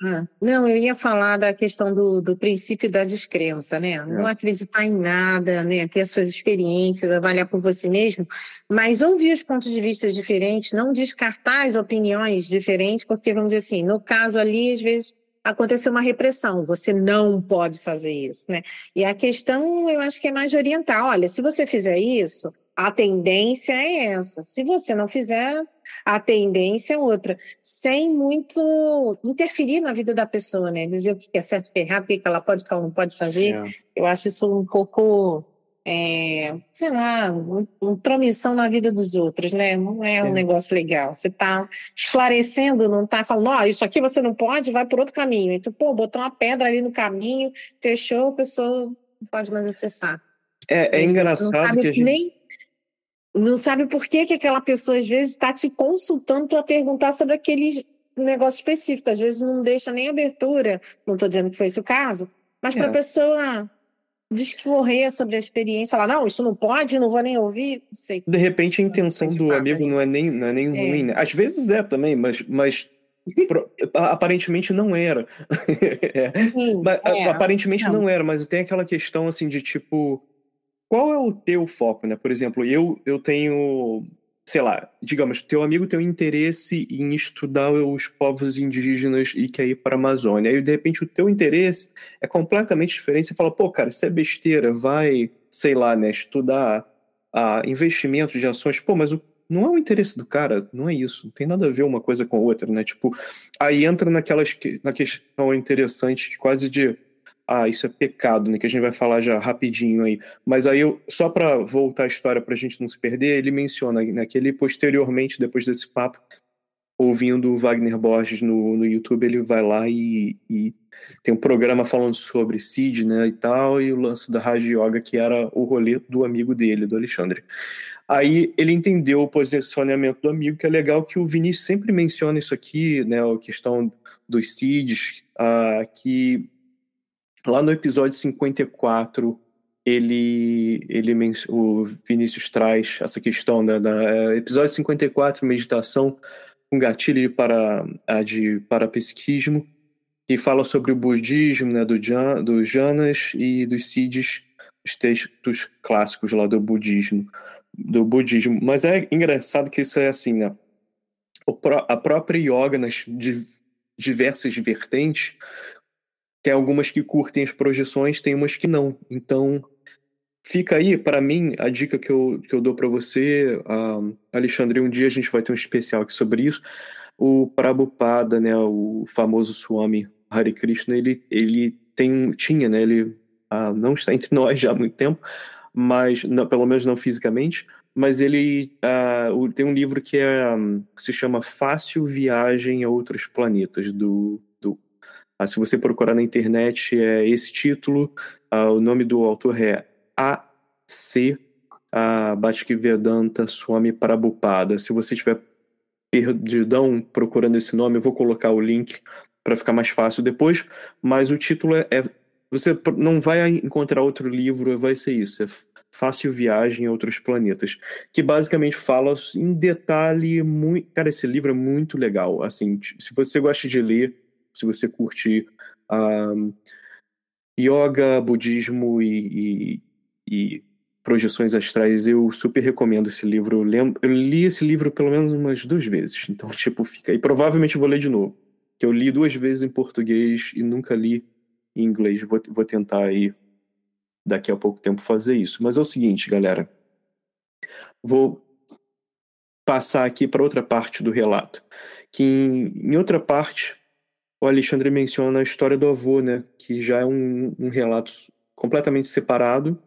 ah, não, eu ia falar da questão do, do princípio da descrença, né? Não é. acreditar em nada, né? Ter as suas experiências, avaliar por você mesmo, mas ouvir os pontos de vista diferentes, não descartar as opiniões diferentes, porque, vamos dizer assim, no caso ali, às vezes aconteceu uma repressão, você não pode fazer isso, né? E a questão, eu acho que é mais orientar. Olha, se você fizer isso, a tendência é essa. Se você não fizer, a tendência é outra. Sem muito interferir na vida da pessoa, né? Dizer o que é certo, o que é errado, o que ela pode, o que ela não pode fazer. É. Eu acho isso um pouco, é, sei lá, intromissão na vida dos outros, né? Não é um é. negócio legal. Você está esclarecendo, não está falando, ó, oh, isso aqui você não pode, vai por outro caminho. E tu, pô, botou uma pedra ali no caminho, fechou, a pessoa não pode mais acessar. É, é engraçado que a gente... Nem não sabe por que, que aquela pessoa às vezes está te consultando para perguntar sobre aquele negócio específico. Às vezes não deixa nem abertura, não estou dizendo que foi esse o caso, mas é. para a pessoa discorrer sobre a experiência, falar, não, isso não pode, não vou nem ouvir, não sei. De repente a intenção do amigo não é nem, não é nem é. ruim, né? Às vezes é também, mas, mas aparentemente não era. é. Sim, é. Aparentemente não. não era, mas tem aquela questão assim de tipo qual é o teu foco, né? Por exemplo, eu, eu tenho, sei lá, digamos, teu amigo tem um interesse em estudar os povos indígenas e quer ir para a Amazônia. Aí, de repente, o teu interesse é completamente diferente. Você fala, pô, cara, isso é besteira, vai, sei lá, né, estudar ah, investimentos de ações. Pô, mas o não é o interesse do cara, não é isso. Não tem nada a ver uma coisa com a outra, né? Tipo, aí entra naquelas na questão interessante, quase de ah, isso é pecado, né? Que a gente vai falar já rapidinho aí. Mas aí, eu, só para voltar a história para a gente não se perder, ele menciona né, que ele posteriormente, depois desse papo, ouvindo o Wagner Borges no, no YouTube, ele vai lá e, e tem um programa falando sobre Cid, né, e tal, e o lance da Raja Yoga, que era o rolê do amigo dele, do Alexandre. Aí ele entendeu o posicionamento do amigo, que é legal que o Vinícius sempre menciona isso aqui, né, a questão dos Cids, uh, que Lá no episódio 54, ele, ele o Vinícius traz essa questão da, é, episódio 54, meditação um gatilho para de parapsiquismo, que fala sobre o budismo, né, do, Jan, do Janas e dos Siddhis, os textos clássicos lá do budismo, do budismo. Mas é engraçado que isso é assim, né? A própria yoga nas diversas vertentes tem algumas que curtem as projeções, tem umas que não. Então, fica aí, para mim, a dica que eu, que eu dou para você, uh, Alexandre, um dia a gente vai ter um especial aqui sobre isso. O Prabhupada, né, o famoso Swami Hare Krishna, ele, ele tem, tinha, né, ele uh, não está entre nós já há muito tempo, mas não, pelo menos não fisicamente, mas ele uh, tem um livro que é, um, se chama Fácil Viagem a Outros Planetas, do ah, se você procurar na internet, é esse título. Ah, o nome do autor é A.C. Ah, Bhaktivedanta Swami Prabhupada. Se você tiver perdidão procurando esse nome, eu vou colocar o link para ficar mais fácil depois. Mas o título é, é, Você não vai encontrar outro livro, vai ser isso. É Fácil Viagem a Outros Planetas, que basicamente fala em detalhe muito. Cara, esse livro é muito legal. Assim, se você gosta de ler, se você curte yoga, budismo e, e, e, projeções astrais, eu super recomendo esse livro. Eu, lembro, eu li esse livro pelo menos umas duas vezes, então, tipo, fica. E provavelmente vou ler de novo, que eu li duas vezes em português e nunca li em inglês. Vou, vou tentar aí daqui a pouco tempo fazer isso. Mas é o seguinte, galera. Vou passar aqui para outra parte do relato. Que em, em, outra parte, o Alexandre menciona a história do avô, né? Que já é um, um relato completamente separado.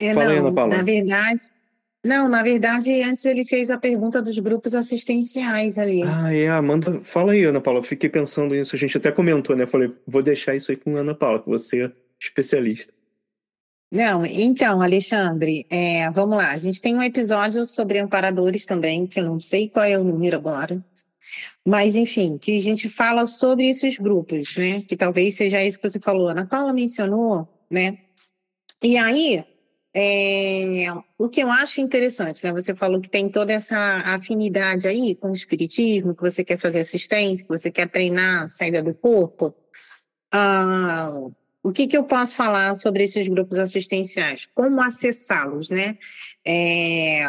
É, Fala não, aí, Ana Paula. Na verdade, não, na verdade, antes ele fez a pergunta dos grupos assistenciais ali. Ah, é, Amanda, fala aí, Ana Paula. Eu fiquei pensando nisso, a gente até comentou, né? Falei, vou deixar isso aí com a Ana Paula, que você é especialista. Não, então, Alexandre, é, vamos lá. A gente tem um episódio sobre amparadores também, que eu não sei qual é o número agora. Mas, enfim, que a gente fala sobre esses grupos, né? Que talvez seja isso que você falou. Ana Paula mencionou, né? E aí, é, o que eu acho interessante, né? Você falou que tem toda essa afinidade aí com o espiritismo, que você quer fazer assistência, que você quer treinar a saída do corpo. Ah, o que, que eu posso falar sobre esses grupos assistenciais? Como acessá-los, né? É,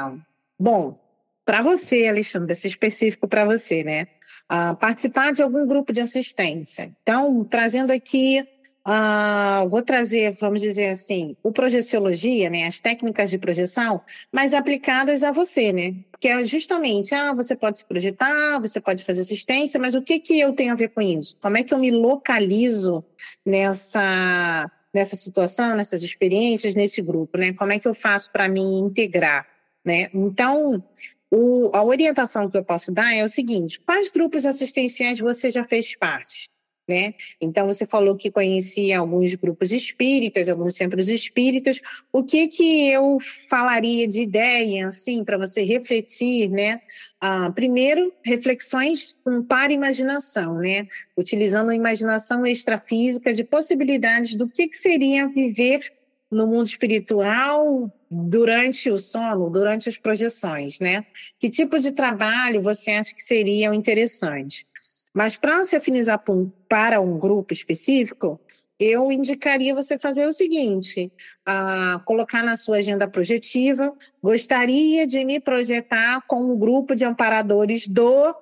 bom, para você, Alexandre, esse específico para você, né? Uh, participar de algum grupo de assistência. Então, trazendo aqui, uh, vou trazer, vamos dizer assim, o projeciologia, né? As técnicas de projeção, mas aplicadas a você, né? que é justamente, ah, você pode se projetar, você pode fazer assistência, mas o que, que eu tenho a ver com isso? Como é que eu me localizo nessa, nessa situação, nessas experiências, nesse grupo, né? Como é que eu faço para me integrar, né? Então, o, a orientação que eu posso dar é o seguinte, quais grupos assistenciais você já fez parte? né? Então você falou que conhecia alguns grupos espíritas, alguns centros espíritas. O que que eu falaria de ideia assim para você refletir, né? Ah, primeiro, reflexões com para imaginação, né? Utilizando a imaginação extrafísica de possibilidades do que que seria viver no mundo espiritual durante o sono, durante as projeções, né? Que tipo de trabalho você acha que seria interessante? Mas para se afinizar para um grupo específico, eu indicaria você fazer o seguinte: colocar na sua agenda projetiva. Gostaria de me projetar com um grupo de amparadores do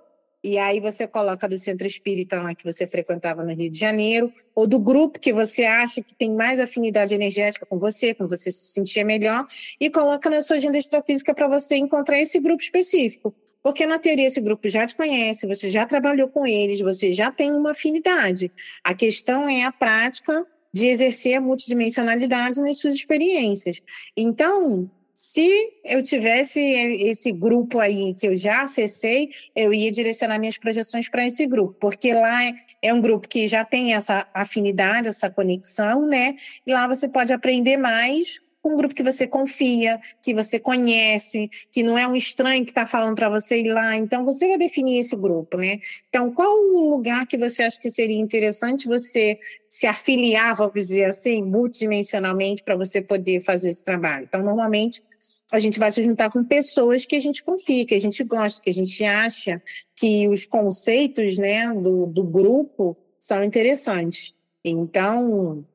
e aí você coloca do centro espírita lá que você frequentava no Rio de Janeiro, ou do grupo que você acha que tem mais afinidade energética com você, com você se sentir melhor, e coloca na sua agenda extrafísica para você encontrar esse grupo específico. Porque na teoria esse grupo já te conhece, você já trabalhou com eles, você já tem uma afinidade. A questão é a prática de exercer a multidimensionalidade nas suas experiências. Então, se eu tivesse esse grupo aí que eu já acessei, eu ia direcionar minhas projeções para esse grupo, porque lá é, um grupo que já tem essa afinidade, essa conexão, né? E lá você pode aprender mais com um grupo que você confia, que você conhece, que não é um estranho que está falando para você ir lá. Então, você vai definir esse grupo, né? Então, qual o lugar que você acha que seria interessante você se afiliar, vamos dizer assim, multidimensionalmente, para você poder fazer esse trabalho? Então, normalmente, a gente vai se juntar com pessoas que a gente confia, que a gente gosta, que a gente acha que os conceitos né, do, do grupo são interessantes. Então,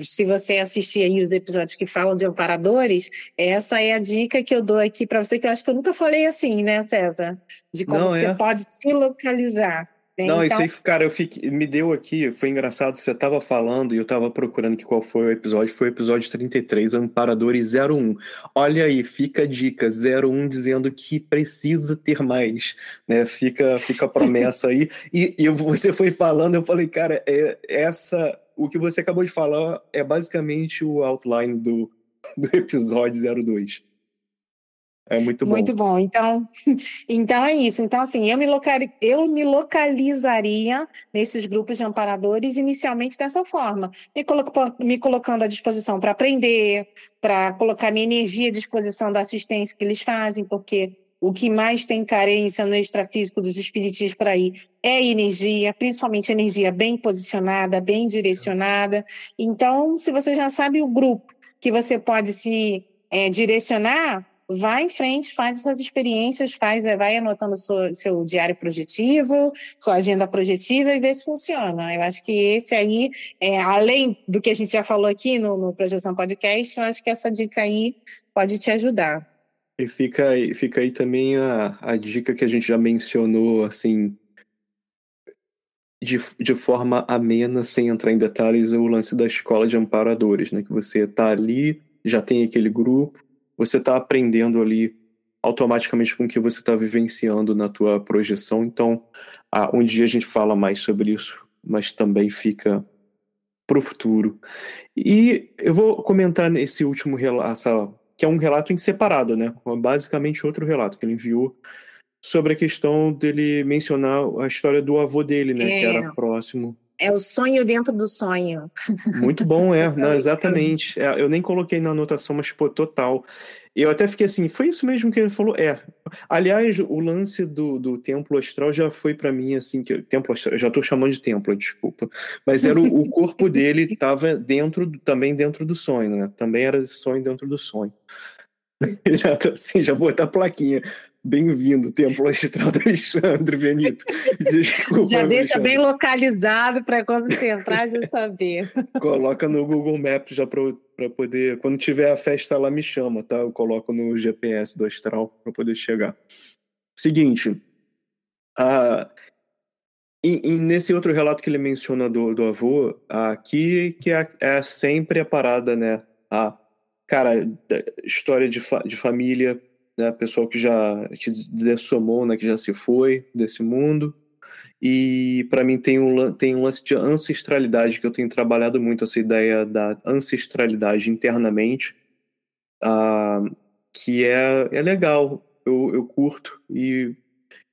se você assistir aí os episódios que falam de amparadores, essa é a dica que eu dou aqui para você, que eu acho que eu nunca falei assim, né, César? De como Não, você é. pode se localizar. Né? Não, então... isso aí, cara, eu fiquei, me deu aqui, foi engraçado, você estava falando e eu estava procurando que qual foi o episódio, foi o episódio 33, Amparadores 01. Olha aí, fica a dica, 01 dizendo que precisa ter mais, né? Fica, fica a promessa aí. E, e você foi falando, eu falei, cara, é, essa, o que você acabou de falar é basicamente o outline do, do episódio 02. É muito bom. Muito bom. Então, então é isso. Então, assim, eu me, eu me localizaria nesses grupos de amparadores inicialmente dessa forma, me, colo me colocando à disposição para aprender, para colocar minha energia à disposição da assistência que eles fazem, porque o que mais tem carência no extrafísico dos espiritistas por aí é energia, principalmente energia bem posicionada, bem direcionada. Então, se você já sabe o grupo que você pode se é, direcionar, vai em frente, faz essas experiências, faz, é, vai anotando seu, seu diário projetivo, sua agenda projetiva e vê se funciona. Eu acho que esse aí, é, além do que a gente já falou aqui no, no Projeção Podcast, eu acho que essa dica aí pode te ajudar. E fica fica aí também a, a dica que a gente já mencionou, assim, de, de forma amena, sem entrar em detalhes, o lance da escola de amparadores, né? Que você está ali, já tem aquele grupo, você está aprendendo ali automaticamente com o que você está vivenciando na tua projeção. Então, ah, um dia a gente fala mais sobre isso, mas também fica para o futuro. E eu vou comentar nesse último relato, que é um relato em separado, né? Basicamente outro relato que ele enviou sobre a questão dele mencionar a história do avô dele, né? É. Que era próximo é o sonho dentro do sonho. Muito bom, é. Não, exatamente. É, eu nem coloquei na anotação, mas, pô, total. Eu até fiquei assim, foi isso mesmo que ele falou? É. Aliás, o lance do, do templo astral já foi para mim, assim, que templo astral, já tô chamando de templo, desculpa. Mas era o, o corpo dele estava dentro, também dentro do sonho, né? Também era sonho dentro do sonho. Já tô assim, já vou botar a plaquinha. Bem-vindo, Templo Astral do Alexandre Benito. Desculpa, já deixa bem localizado para quando você entrar já saber. Coloca no Google Maps já para poder. Quando tiver a festa lá, me chama, tá? Eu coloco no GPS do Astral para poder chegar. Seguinte. Uh, e, e, nesse outro relato que ele menciona do, do avô, aqui que é, é sempre a parada, né? A, cara, história de, fa de família né, pessoal que já que dessomou, né, que já se foi desse mundo. E para mim tem um, tem um lance de ancestralidade que eu tenho trabalhado muito, essa ideia da ancestralidade internamente, uh, que é, é legal, eu, eu curto. E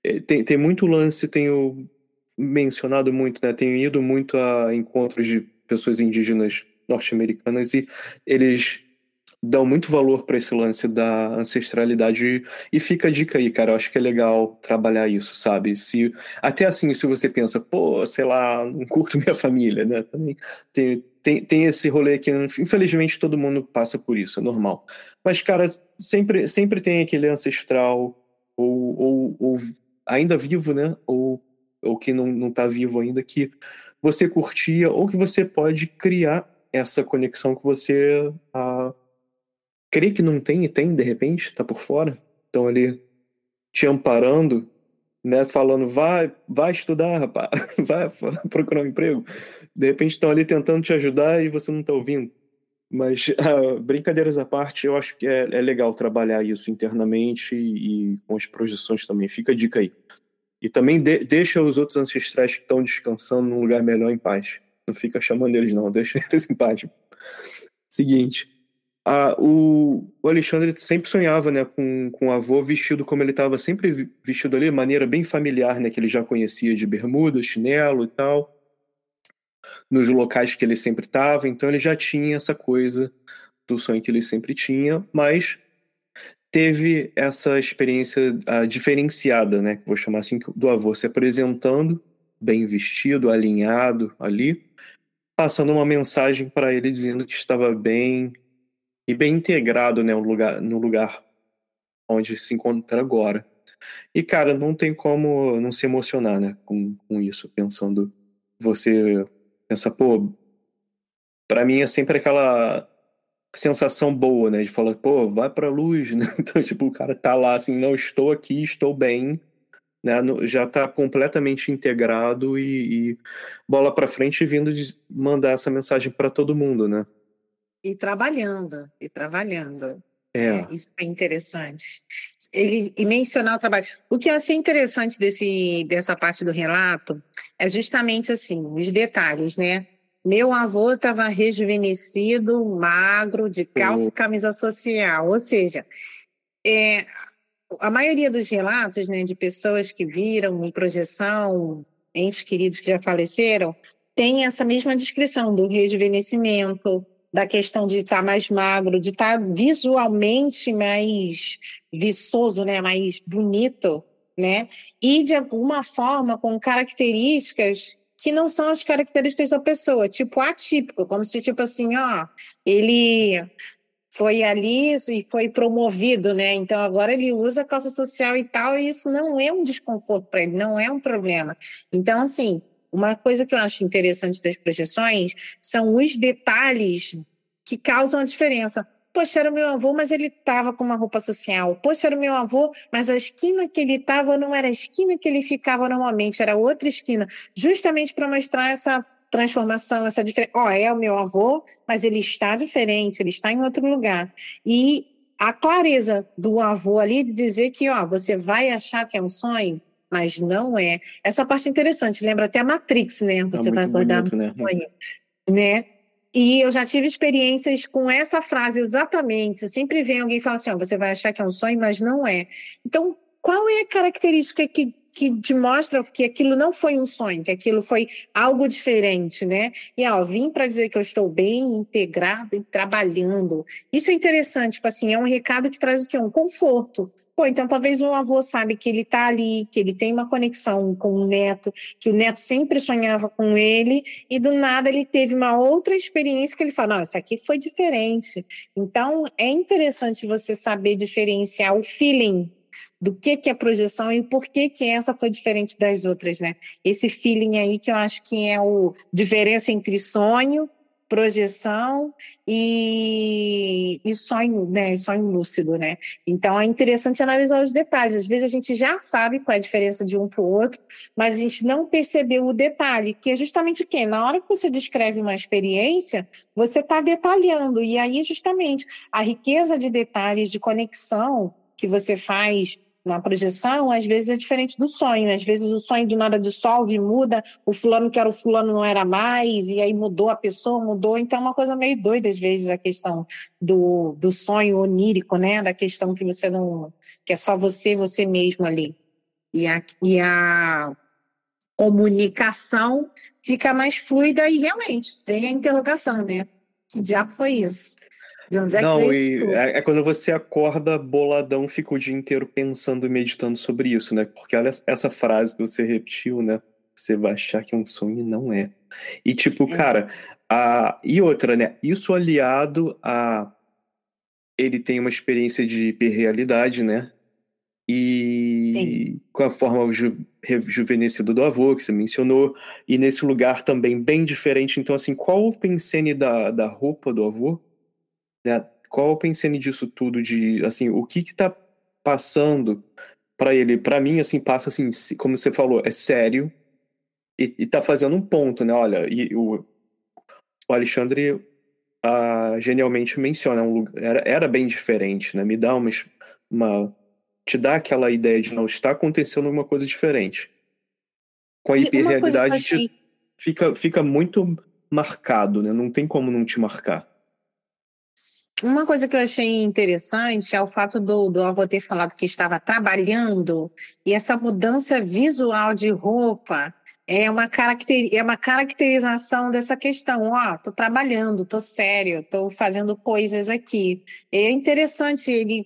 é, tem, tem muito lance, tenho mencionado muito, né, tenho ido muito a encontros de pessoas indígenas norte-americanas e eles dão muito valor para esse lance da ancestralidade e fica a dica aí, cara. Eu acho que é legal trabalhar isso, sabe? Se até assim, se você pensa, pô, sei lá, não curto minha família, né? Também tem, tem, tem esse rolê que infelizmente todo mundo passa por isso, é normal. Mas cara, sempre sempre tem aquele ancestral ou, ou, ou ainda vivo, né? Ou ou que não, não tá vivo ainda que você curtia ou que você pode criar essa conexão que você ah, crê que não tem e tem, de repente, tá por fora. Estão ali te amparando, né, falando, vai, vai estudar, rapaz, vai procurar um emprego. De repente estão ali tentando te ajudar e você não está ouvindo. Mas, uh, brincadeiras à parte, eu acho que é, é legal trabalhar isso internamente e, e, com as projeções também. Fica a dica aí. E também de, deixa os outros ancestrais que estão descansando num lugar melhor em paz. Não fica chamando eles, não. Deixa eles em paz. Seguinte. Ah, o, o, Alexandre sempre sonhava né, com, com o avô vestido como ele estava sempre vestido ali, maneira bem familiar, né, que ele já conhecia de bermuda, chinelo e tal, nos locais que ele sempre estava. Então ele já tinha essa coisa do sonho que ele sempre tinha, mas teve essa experiência uh, diferenciada, né, vou chamar assim, do avô se apresentando bem vestido, alinhado ali, passando uma mensagem para ele dizendo que estava bem, e bem integrado né, no, lugar, no lugar onde se encontra agora. E, cara, não tem como não se emocionar né, com, com isso, pensando. Você pensa, pô, para mim é sempre aquela sensação boa, né? De falar, pô, vai pra luz, né? Então, tipo, o cara tá lá assim, não, estou aqui, estou bem, né? Já tá completamente integrado e, e bola pra frente vindo de mandar essa mensagem para todo mundo, né? E trabalhando, e trabalhando. É. é. Isso é interessante. Ele, e mencionar o trabalho. O que eu achei interessante desse, dessa parte do relato é justamente assim, os detalhes, né? Meu avô estava rejuvenescido, magro, de calça e camisa social. Ou seja, é, a maioria dos relatos né, de pessoas que viram em projeção, entes queridos que já faleceram, tem essa mesma descrição do rejuvenescimento, da questão de estar tá mais magro, de estar tá visualmente mais viçoso, né, mais bonito, né? E de alguma forma com características que não são as características da pessoa, tipo atípico, como se tipo assim, ó, ele foi ali e foi promovido, né? Então agora ele usa calça social e tal, e isso não é um desconforto para ele, não é um problema. Então, assim, uma coisa que eu acho interessante das projeções são os detalhes que causam a diferença. Poxa, era meu avô, mas ele estava com uma roupa social. Poxa, era meu avô, mas a esquina que ele estava não era a esquina que ele ficava normalmente, era outra esquina. Justamente para mostrar essa transformação, essa diferença. Ó, oh, é o meu avô, mas ele está diferente, ele está em outro lugar. E a clareza do avô ali de dizer que, ó, você vai achar que é um sonho, mas não é. Essa parte é interessante, lembra até a Matrix, né? Você é vai acordar bonito, né? sonho, né? E eu já tive experiências com essa frase exatamente. Sempre vem alguém e fala assim: ó, você vai achar que é um sonho, mas não é. Então, qual é a característica que que te mostra que aquilo não foi um sonho, que aquilo foi algo diferente, né? E ó, vim para dizer que eu estou bem integrado e trabalhando. Isso é interessante, tipo assim, é um recado que traz o quê? Um conforto. Pô, então talvez o avô sabe que ele está ali, que ele tem uma conexão com o neto, que o neto sempre sonhava com ele e do nada ele teve uma outra experiência que ele fala, não, isso aqui foi diferente. Então é interessante você saber diferenciar o feeling do que, que é projeção e por que, que essa foi diferente das outras, né? Esse feeling aí que eu acho que é o diferença entre sonho, projeção e, e sonho, né? Sonho lúcido, né? Então é interessante analisar os detalhes. Às vezes a gente já sabe qual é a diferença de um para o outro, mas a gente não percebeu o detalhe, que é justamente o quê? Na hora que você descreve uma experiência, você está detalhando, e aí justamente a riqueza de detalhes, de conexão que você faz na projeção, às vezes é diferente do sonho. Às vezes o sonho do nada dissolve, muda, o fulano que era o fulano não era mais, e aí mudou a pessoa, mudou. Então é uma coisa meio doida, às vezes, a questão do, do sonho onírico, né? Da questão que você não. que é só você, você mesmo ali. E a, e a comunicação fica mais fluida e realmente vem a interrogação, né? Que diabo foi isso? De onde é Não, que e é, é, quando você acorda boladão, fica o dia inteiro pensando e meditando sobre isso, né? Porque olha essa frase que você repetiu, né? Você vai achar que é um sonho e não é. E tipo, é. cara, a... e outra, né? Isso aliado a ele tem uma experiência de hiperrealidade, né? E Sim. com a forma ju... rejuvenescida do avô, que você mencionou, e nesse lugar também bem diferente. Então, assim, qual o pensene da, da roupa do avô? Né? Qual o pensando disso tudo de assim, o que que tá passando para ele? Para mim assim, passa assim, como você falou, é sério e, e tá fazendo um ponto, né? Olha, e o, o Alexandre uh, genialmente menciona um lugar, era, era bem diferente, né? Me dá uma, uma te dá aquela ideia de não está acontecendo uma coisa diferente. Com a hiperrealidade achei... fica, fica muito marcado, né? Não tem como não te marcar. Uma coisa que eu achei interessante é o fato do, do avô ter falado que estava trabalhando e essa mudança visual de roupa é uma, caracter, é uma caracterização dessa questão. Ó, oh, tô trabalhando, tô sério, tô fazendo coisas aqui. É interessante ele.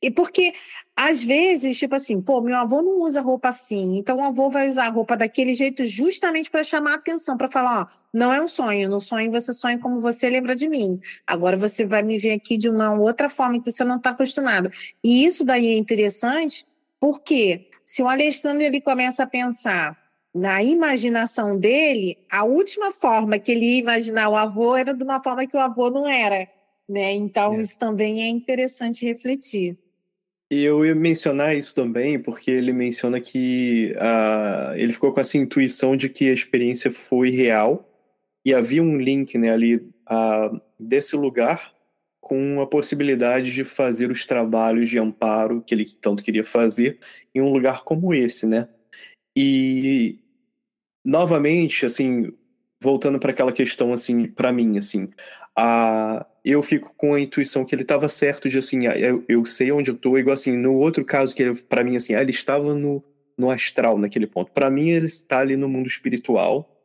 E porque às vezes, tipo assim, pô, meu avô não usa roupa assim, então o avô vai usar a roupa daquele jeito justamente para chamar a atenção, para falar, ó, não é um sonho, no sonho você sonha como você lembra de mim. Agora você vai me ver aqui de uma outra forma que você não está acostumado. E isso daí é interessante, porque se o Alexandre ele começa a pensar na imaginação dele, a última forma que ele ia imaginar o avô era de uma forma que o avô não era, né? Então é. isso também é interessante refletir. Eu ia mencionar isso também, porque ele menciona que uh, ele ficou com essa intuição de que a experiência foi real e havia um link né, ali uh, desse lugar com a possibilidade de fazer os trabalhos de amparo que ele tanto queria fazer em um lugar como esse, né? E novamente, assim, voltando para aquela questão assim, para mim, assim, eu fico com a intuição que ele estava certo de assim, ah, eu, eu sei onde eu tô, igual assim, no outro caso que para mim assim, ah, ele estava no, no astral naquele ponto. Para mim ele está ali no mundo espiritual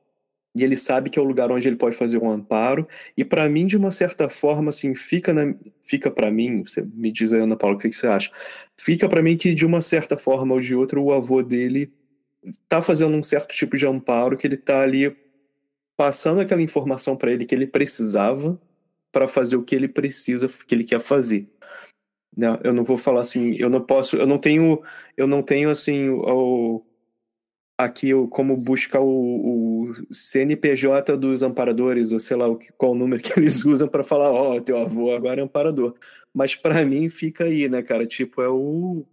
e ele sabe que é o lugar onde ele pode fazer um amparo e para mim de uma certa forma assim, fica na, fica para mim, você me diz aí Ana Paula, o que, que você acha? Fica para mim que de uma certa forma ou de outra o avô dele tá fazendo um certo tipo de amparo que ele tá ali passando aquela informação para ele que ele precisava para fazer o que ele precisa, o que ele quer fazer. Não, eu não vou falar assim, eu não posso, eu não tenho, eu não tenho assim o, aqui o, como buscar o, o, CNPJ dos amparadores, ou sei lá qual o número que eles usam para falar, ó, oh, teu avô agora é amparador. Mas para mim fica aí, né, cara? Tipo, é o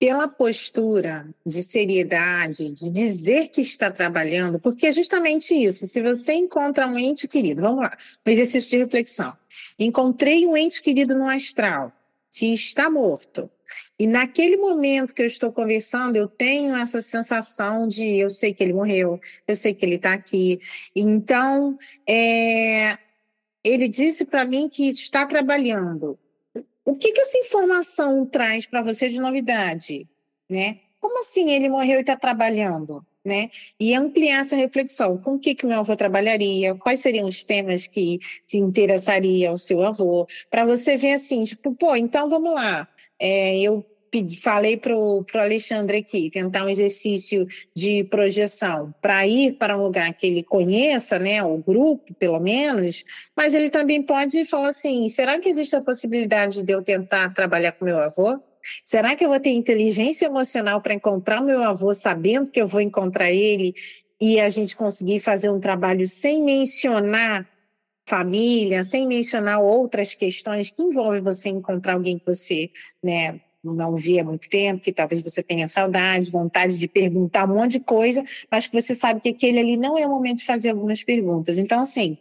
pela postura de seriedade, de dizer que está trabalhando, porque é justamente isso. Se você encontra um ente querido, vamos lá, um exercício de reflexão. Encontrei um ente querido no astral que está morto. E naquele momento que eu estou conversando, eu tenho essa sensação de eu sei que ele morreu, eu sei que ele está aqui. Então, é, ele disse para mim que está trabalhando. O que, que essa informação traz para você de novidade? Né? Como assim ele morreu e está trabalhando? Né? E ampliar essa reflexão. Com o que, que meu avô trabalharia? Quais seriam os temas que te interessariam ao seu avô? Para você ver assim, tipo, pô, então vamos lá. É, eu pedi, falei para o Alexandre aqui, tentar um exercício de projeção para ir para um lugar que ele conheça, né, o grupo, pelo menos, mas ele também pode falar assim: será que existe a possibilidade de eu tentar trabalhar com meu avô? Será que eu vou ter inteligência emocional para encontrar meu avô sabendo que eu vou encontrar ele e a gente conseguir fazer um trabalho sem mencionar família, sem mencionar outras questões que envolvem você encontrar alguém que você, né, não via há muito tempo, que talvez você tenha saudade, vontade de perguntar um monte de coisa, mas que você sabe que aquele ali não é o momento de fazer algumas perguntas. Então, assim,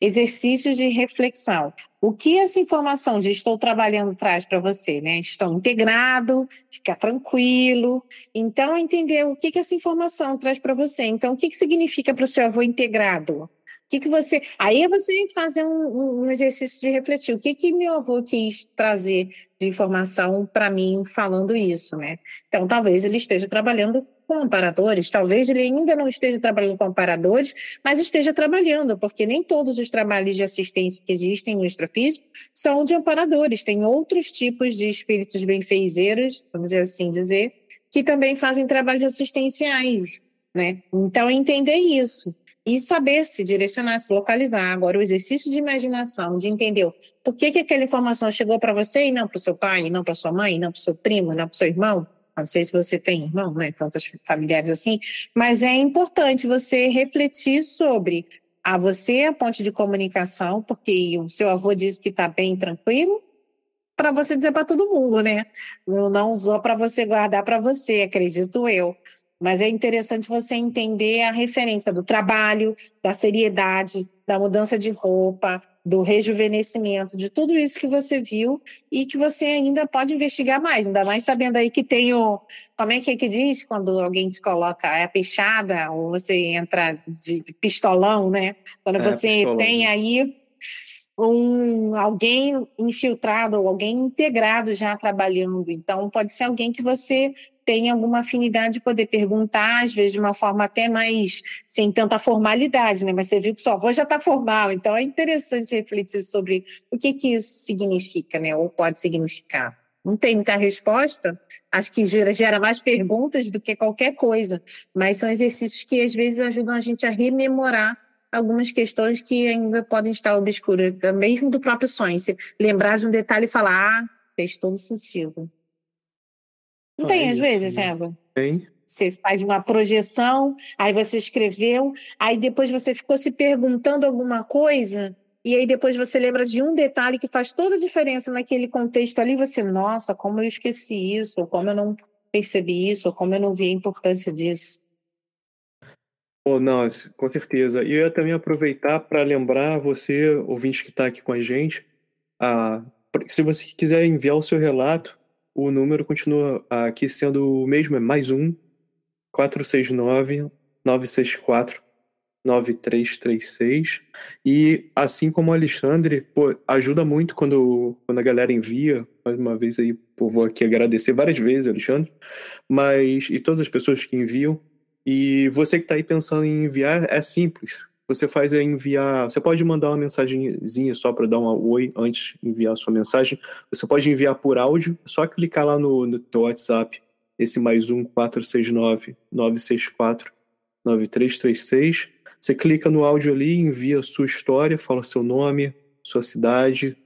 exercícios de reflexão. O que essa informação de estou trabalhando traz para você, né? Estou integrado, fica tranquilo. Então, entender o que, que essa informação traz para você. Então, o que, que significa para o seu avô integrado? Que, que você. Aí é você fazer um, um, exercício de refletir. O que, que meu avô quis trazer de informação para mim falando isso, né? Então, talvez ele esteja trabalhando com amparadores, talvez ele ainda não esteja trabalhando com amparadores, mas esteja trabalhando, porque nem todos os trabalhos de assistência que existem no extrafísico são de amparadores. Tem outros tipos de espíritos benfeizeiros, vamos assim dizer, que também fazem trabalhos assistenciais, né? Então, entender isso e saber se direcionar, se localizar. Agora, o exercício de imaginação, de entender por que, que aquela informação chegou para você e não para o seu pai, não para sua mãe, não para o seu primo, não para o seu irmão. Não sei se você tem irmão, né? Tantos familiares assim, mas é importante você refletir sobre a você a ponte de comunicação, porque o seu avô diz que está bem tranquilo, para você dizer para todo mundo, né? Não usou para você guardar para você, acredito eu. Mas é interessante você entender a referência do trabalho, da seriedade, da mudança de roupa, do rejuvenescimento, de tudo isso que você viu e que você ainda pode investigar mais, ainda mais sabendo aí que tem o. Como é que é que diz quando alguém te coloca é a peixada, ou você entra de pistolão, né? Quando é, você pistolão. tem aí um alguém infiltrado ou alguém integrado já trabalhando. Então, pode ser alguém que você tem alguma afinidade de poder perguntar, às vezes de uma forma até mais sem tanta formalidade, né? Mas você viu que sua voz já está formal, então é interessante refletir sobre o que, que isso significa, né? Ou pode significar. Não tem muita resposta, acho que gera, gera mais perguntas do que qualquer coisa, mas são exercícios que às vezes ajudam a gente a rememorar algumas questões que ainda podem estar obscuras, mesmo do próprio sonho. Se lembrar de um detalhe e falar, ah, fez todo sentido. Não tem, às vezes, César? Tem. Você faz uma projeção, aí você escreveu, aí depois você ficou se perguntando alguma coisa, e aí depois você lembra de um detalhe que faz toda a diferença naquele contexto ali, você, nossa, como eu esqueci isso, ou como eu não percebi isso, ou como eu não vi a importância disso. Oh, não, com certeza. E eu ia também aproveitar para lembrar você, ouvinte que está aqui com a gente, a, se você quiser enviar o seu relato, o número continua aqui sendo o mesmo, é mais um 469 964 9336. E assim como o Alexandre, pô, ajuda muito quando, quando a galera envia. Mais uma vez aí, pô, vou aqui agradecer várias vezes, Alexandre, mas e todas as pessoas que enviam. E você que está aí pensando em enviar, é simples você faz é enviar. Você pode mandar uma mensagenzinha só para dar um oi antes de enviar a sua mensagem. Você pode enviar por áudio, é só clicar lá no, no teu WhatsApp, esse mais um 469 964 9336. Você clica no áudio ali, envia a sua história, fala seu nome, sua cidade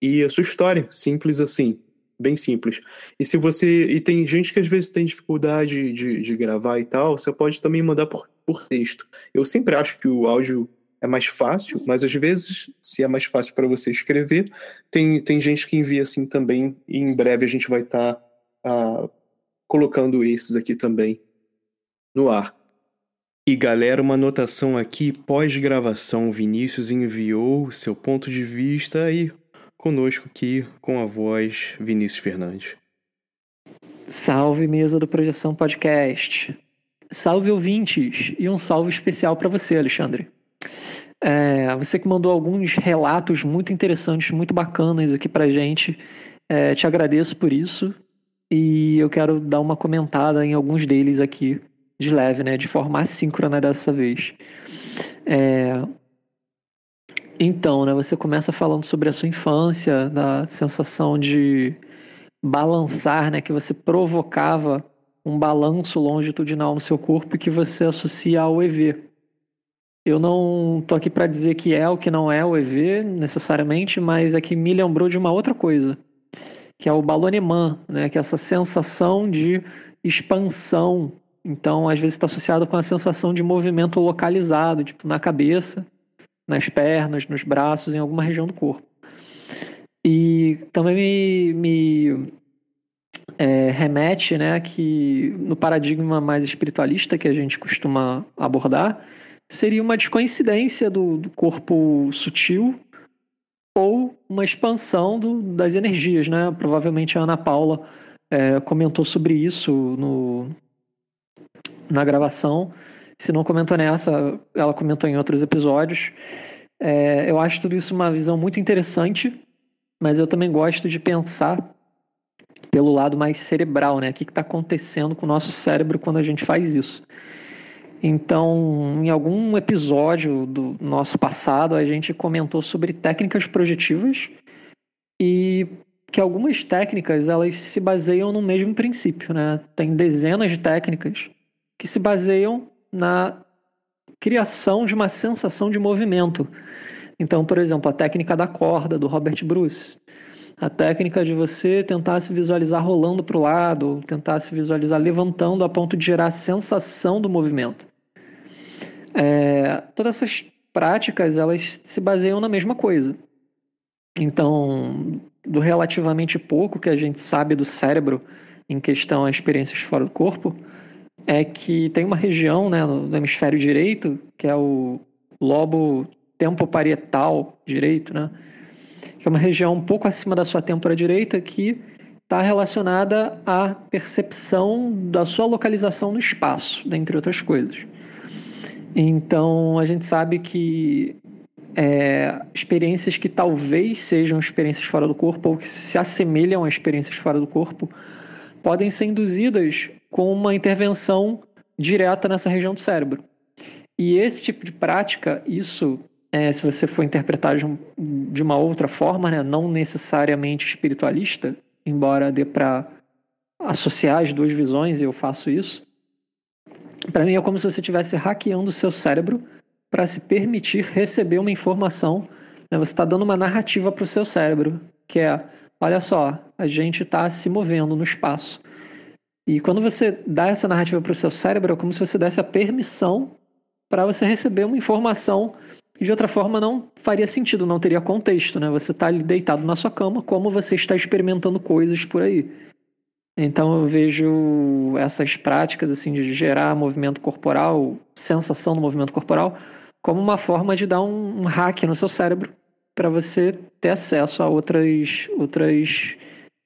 e a sua história, simples assim, bem simples. E se você e tem gente que às vezes tem dificuldade de, de gravar e tal, você pode também mandar por, por texto. Eu sempre acho que o áudio é mais fácil, mas às vezes, se é mais fácil para você escrever, tem, tem gente que envia assim também, e em breve a gente vai estar tá, uh, colocando esses aqui também no ar. E galera, uma anotação aqui, pós-gravação, Vinícius enviou seu ponto de vista e conosco aqui com a voz Vinícius Fernandes. Salve mesa do Projeção Podcast. Salve ouvintes e um salve especial para você, Alexandre. É, você que mandou alguns relatos muito interessantes, muito bacanas aqui pra gente. É, te agradeço por isso. E eu quero dar uma comentada em alguns deles aqui, de leve, né? De forma assíncrona dessa vez. É... Então, né? Você começa falando sobre a sua infância, da sensação de balançar, né? Que você provocava um balanço longitudinal no seu corpo e que você associa ao EV. Eu não tô aqui para dizer que é ou que não é o EV necessariamente, mas é que me lembrou de uma outra coisa, que é o balonemã, né? Que é essa sensação de expansão. Então, às vezes está associado com a sensação de movimento localizado, tipo na cabeça, nas pernas, nos braços, em alguma região do corpo. E também me, me é, remete, né, que no paradigma mais espiritualista que a gente costuma abordar, seria uma descoincidência do, do corpo sutil ou uma expansão do, das energias, né? Provavelmente a Ana Paula é, comentou sobre isso no, na gravação. Se não comentou nessa, ela comentou em outros episódios. É, eu acho tudo isso uma visão muito interessante, mas eu também gosto de pensar pelo lado mais cerebral, né? O que está acontecendo com o nosso cérebro quando a gente faz isso? Então, em algum episódio do nosso passado, a gente comentou sobre técnicas projetivas e que algumas técnicas elas se baseiam no mesmo princípio, né? Tem dezenas de técnicas que se baseiam na criação de uma sensação de movimento. Então, por exemplo, a técnica da corda do Robert Bruce, a técnica de você tentar se visualizar rolando para o lado, tentar se visualizar levantando a ponto de gerar a sensação do movimento. É, todas essas práticas elas se baseiam na mesma coisa. Então, do relativamente pouco que a gente sabe do cérebro em questão a experiências fora do corpo, é que tem uma região né, no hemisfério direito, que é o lobo tempoparietal direito, né? que é uma região um pouco acima da sua têmpora direita, que está relacionada à percepção da sua localização no espaço, dentre outras coisas. Então, a gente sabe que é, experiências que talvez sejam experiências fora do corpo ou que se assemelham a experiências fora do corpo podem ser induzidas com uma intervenção direta nessa região do cérebro. E esse tipo de prática, isso é, se você for interpretar de, um, de uma outra forma, né, não necessariamente espiritualista, embora dê para associar as duas visões, e eu faço isso. Para mim é como se você estivesse hackeando o seu cérebro para se permitir receber uma informação. Né? Você está dando uma narrativa para o seu cérebro, que é: olha só, a gente está se movendo no espaço. E quando você dá essa narrativa para o seu cérebro, é como se você desse a permissão para você receber uma informação de outra forma não faria sentido, não teria contexto, né? Você está ali deitado na sua cama, como você está experimentando coisas por aí. Então eu vejo essas práticas assim de gerar movimento corporal, sensação do movimento corporal, como uma forma de dar um, hack no seu cérebro para você ter acesso a outras, outras,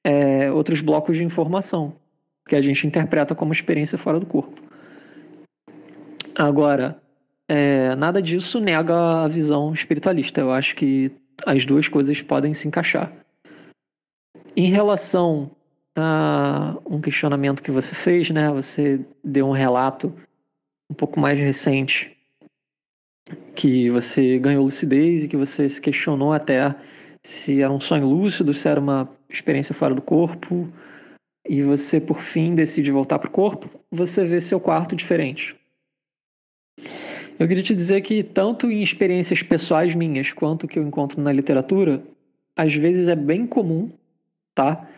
é, outros blocos de informação que a gente interpreta como experiência fora do corpo. Agora, é, nada disso nega a visão espiritualista. Eu acho que as duas coisas podem se encaixar. Em relação a um questionamento que você fez, né? Você deu um relato um pouco mais recente que você ganhou lucidez e que você se questionou até se era um sonho lúcido, se era uma experiência fora do corpo, e você por fim decide voltar para o corpo, você vê seu quarto diferente. Eu queria te dizer que, tanto em experiências pessoais minhas, quanto que eu encontro na literatura, às vezes é bem comum, tá?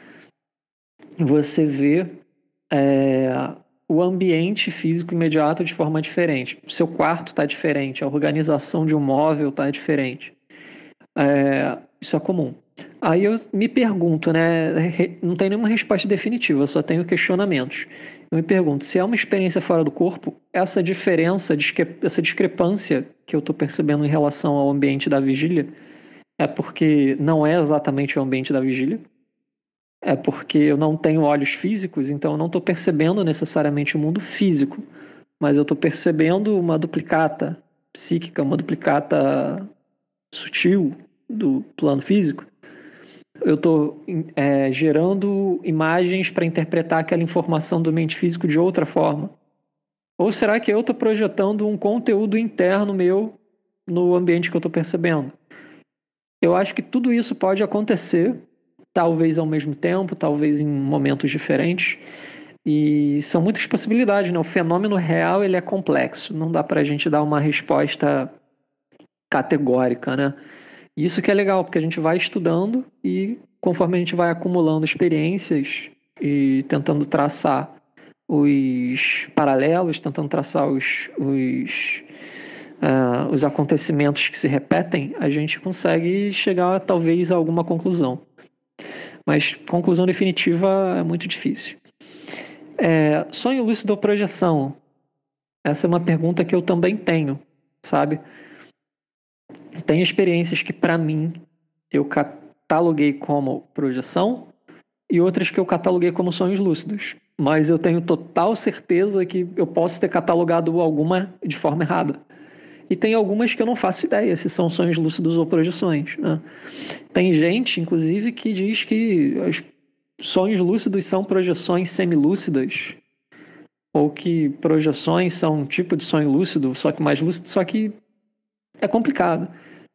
Você ver é, o ambiente físico imediato de forma diferente. Seu quarto está diferente, a organização de um móvel está diferente. É, isso é comum. Aí eu me pergunto, né? Não tem nenhuma resposta definitiva, só tenho questionamentos. Eu me pergunto, se é uma experiência fora do corpo, essa diferença, essa discrepância que eu estou percebendo em relação ao ambiente da vigília, é porque não é exatamente o ambiente da vigília? É porque eu não tenho olhos físicos, então eu não estou percebendo necessariamente o mundo físico, mas eu estou percebendo uma duplicata psíquica, uma duplicata sutil do plano físico eu estou é, gerando imagens para interpretar aquela informação do mente físico de outra forma? Ou será que eu estou projetando um conteúdo interno meu no ambiente que eu estou percebendo? Eu acho que tudo isso pode acontecer, talvez ao mesmo tempo, talvez em momentos diferentes. E são muitas possibilidades, né? O fenômeno real ele é complexo, não dá para a gente dar uma resposta categórica, né? Isso que é legal, porque a gente vai estudando e conforme a gente vai acumulando experiências e tentando traçar os paralelos, tentando traçar os, os, uh, os acontecimentos que se repetem, a gente consegue chegar talvez a alguma conclusão. Mas conclusão definitiva é muito difícil. É, sonho lúcido ou projeção? Essa é uma pergunta que eu também tenho, sabe? Tem experiências que, para mim, eu cataloguei como projeção e outras que eu cataloguei como sonhos lúcidos. Mas eu tenho total certeza que eu posso ter catalogado alguma de forma errada. E tem algumas que eu não faço ideia se são sonhos lúcidos ou projeções. Né? Tem gente, inclusive, que diz que os sonhos lúcidos são projeções semilúcidas, ou que projeções são um tipo de sonho lúcido, só que mais lúcido, só que é complicado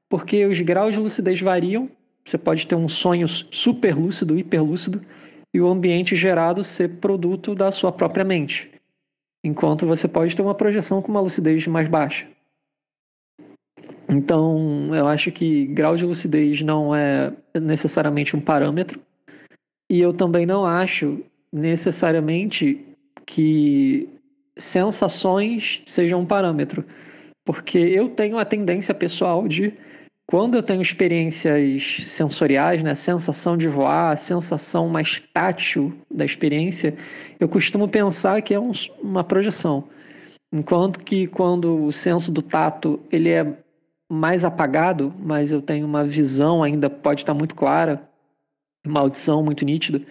porque os graus de lucidez variam. Você pode ter um sonho super lúcido, hiperlúcido, e o ambiente gerado ser produto da sua própria mente. Enquanto você pode ter uma projeção com uma lucidez mais baixa. Então, eu acho que grau de lucidez não é necessariamente um parâmetro. E eu também não acho necessariamente que sensações sejam um parâmetro. Porque eu tenho a tendência pessoal de quando eu tenho experiências sensoriais, né, sensação de voar, sensação mais tátil da experiência, eu costumo pensar que é um, uma projeção. Enquanto que quando o senso do tato ele é mais apagado, mas eu tenho uma visão ainda pode estar muito clara, uma audição muito nítida,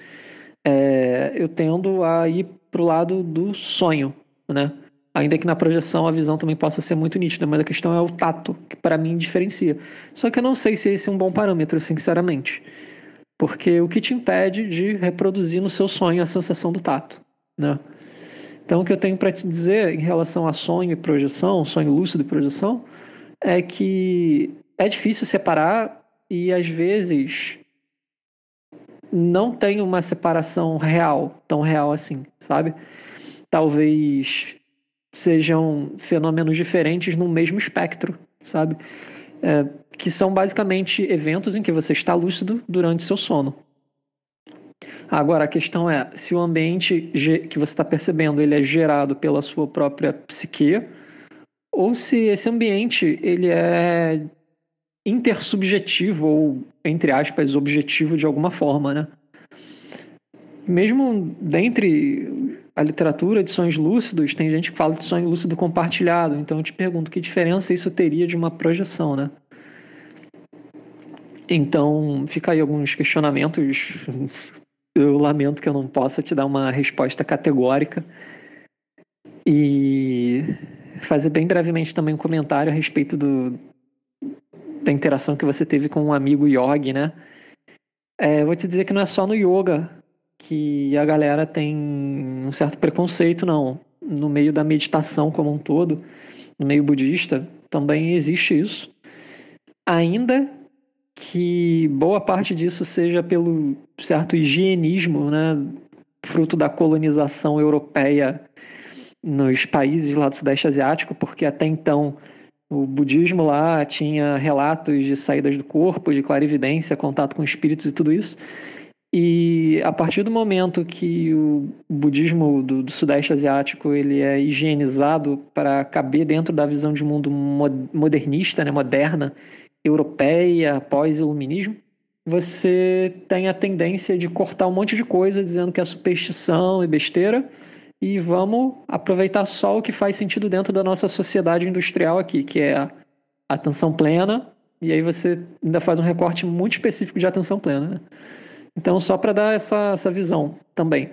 é, eu tendo a ir para o lado do sonho, né? Ainda que na projeção a visão também possa ser muito nítida, mas a questão é o tato, que para mim diferencia. Só que eu não sei se esse é um bom parâmetro, sinceramente. Porque o que te impede de reproduzir no seu sonho a sensação do tato, né? Então, o que eu tenho para te dizer em relação a sonho e projeção, sonho lúcido e projeção, é que é difícil separar e às vezes não tem uma separação real, tão real assim, sabe? Talvez sejam fenômenos diferentes no mesmo espectro, sabe? É, que são basicamente eventos em que você está lúcido durante seu sono. Agora, a questão é se o ambiente que você está percebendo ele é gerado pela sua própria psique ou se esse ambiente ele é intersubjetivo ou, entre aspas, objetivo de alguma forma, né? Mesmo dentre a literatura de sonhos lúcidos, tem gente que fala de sonho lúcido compartilhado. Então eu te pergunto, que diferença isso teria de uma projeção, né? Então, fica aí alguns questionamentos. Eu lamento que eu não possa te dar uma resposta categórica. E fazer bem brevemente também um comentário a respeito do, da interação que você teve com um amigo yogi, né? É, vou te dizer que não é só no yoga que a galera tem um certo preconceito, não. No meio da meditação como um todo, no meio budista, também existe isso. Ainda que boa parte disso seja pelo certo higienismo, né, fruto da colonização europeia nos países lá do Sudeste Asiático, porque até então o budismo lá tinha relatos de saídas do corpo, de clarividência, contato com espíritos e tudo isso. E a partir do momento que o budismo do, do Sudeste Asiático ele é higienizado para caber dentro da visão de mundo modernista, né, moderna, europeia, pós-iluminismo, você tem a tendência de cortar um monte de coisa dizendo que é superstição e besteira e vamos aproveitar só o que faz sentido dentro da nossa sociedade industrial aqui, que é a atenção plena, e aí você ainda faz um recorte muito específico de atenção plena. Né? Então, só para dar essa, essa visão também.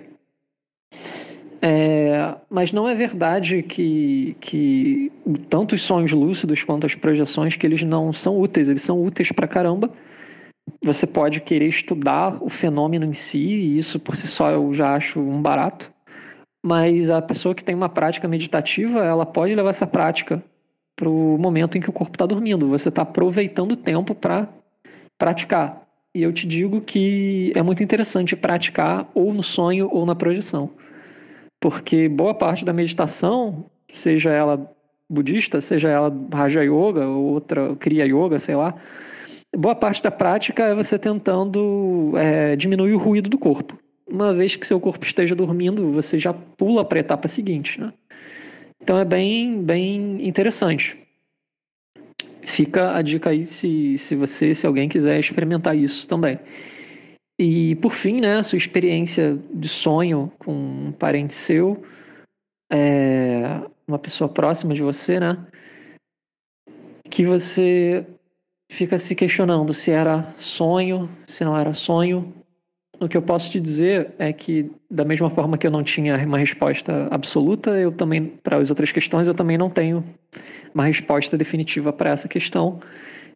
É, mas não é verdade que, que tanto os sonhos lúcidos quanto as projeções que eles não são úteis, eles são úteis para caramba. Você pode querer estudar o fenômeno em si, e isso por si só eu já acho um barato. Mas a pessoa que tem uma prática meditativa, ela pode levar essa prática para o momento em que o corpo está dormindo. Você está aproveitando o tempo para praticar. E eu te digo que é muito interessante praticar ou no sonho ou na projeção. Porque boa parte da meditação, seja ela budista, seja ela Raja Yoga ou outra Kriya Yoga, sei lá, boa parte da prática é você tentando é, diminuir o ruído do corpo. Uma vez que seu corpo esteja dormindo, você já pula para a etapa seguinte. Né? Então é bem, bem interessante fica a dica aí se, se você, se alguém quiser experimentar isso também. E por fim, né, sua experiência de sonho com um parente seu, é, uma pessoa próxima de você, né, que você fica se questionando se era sonho, se não era sonho. O que eu posso te dizer é que, da mesma forma que eu não tinha uma resposta absoluta, eu também, para as outras questões, eu também não tenho uma resposta definitiva para essa questão,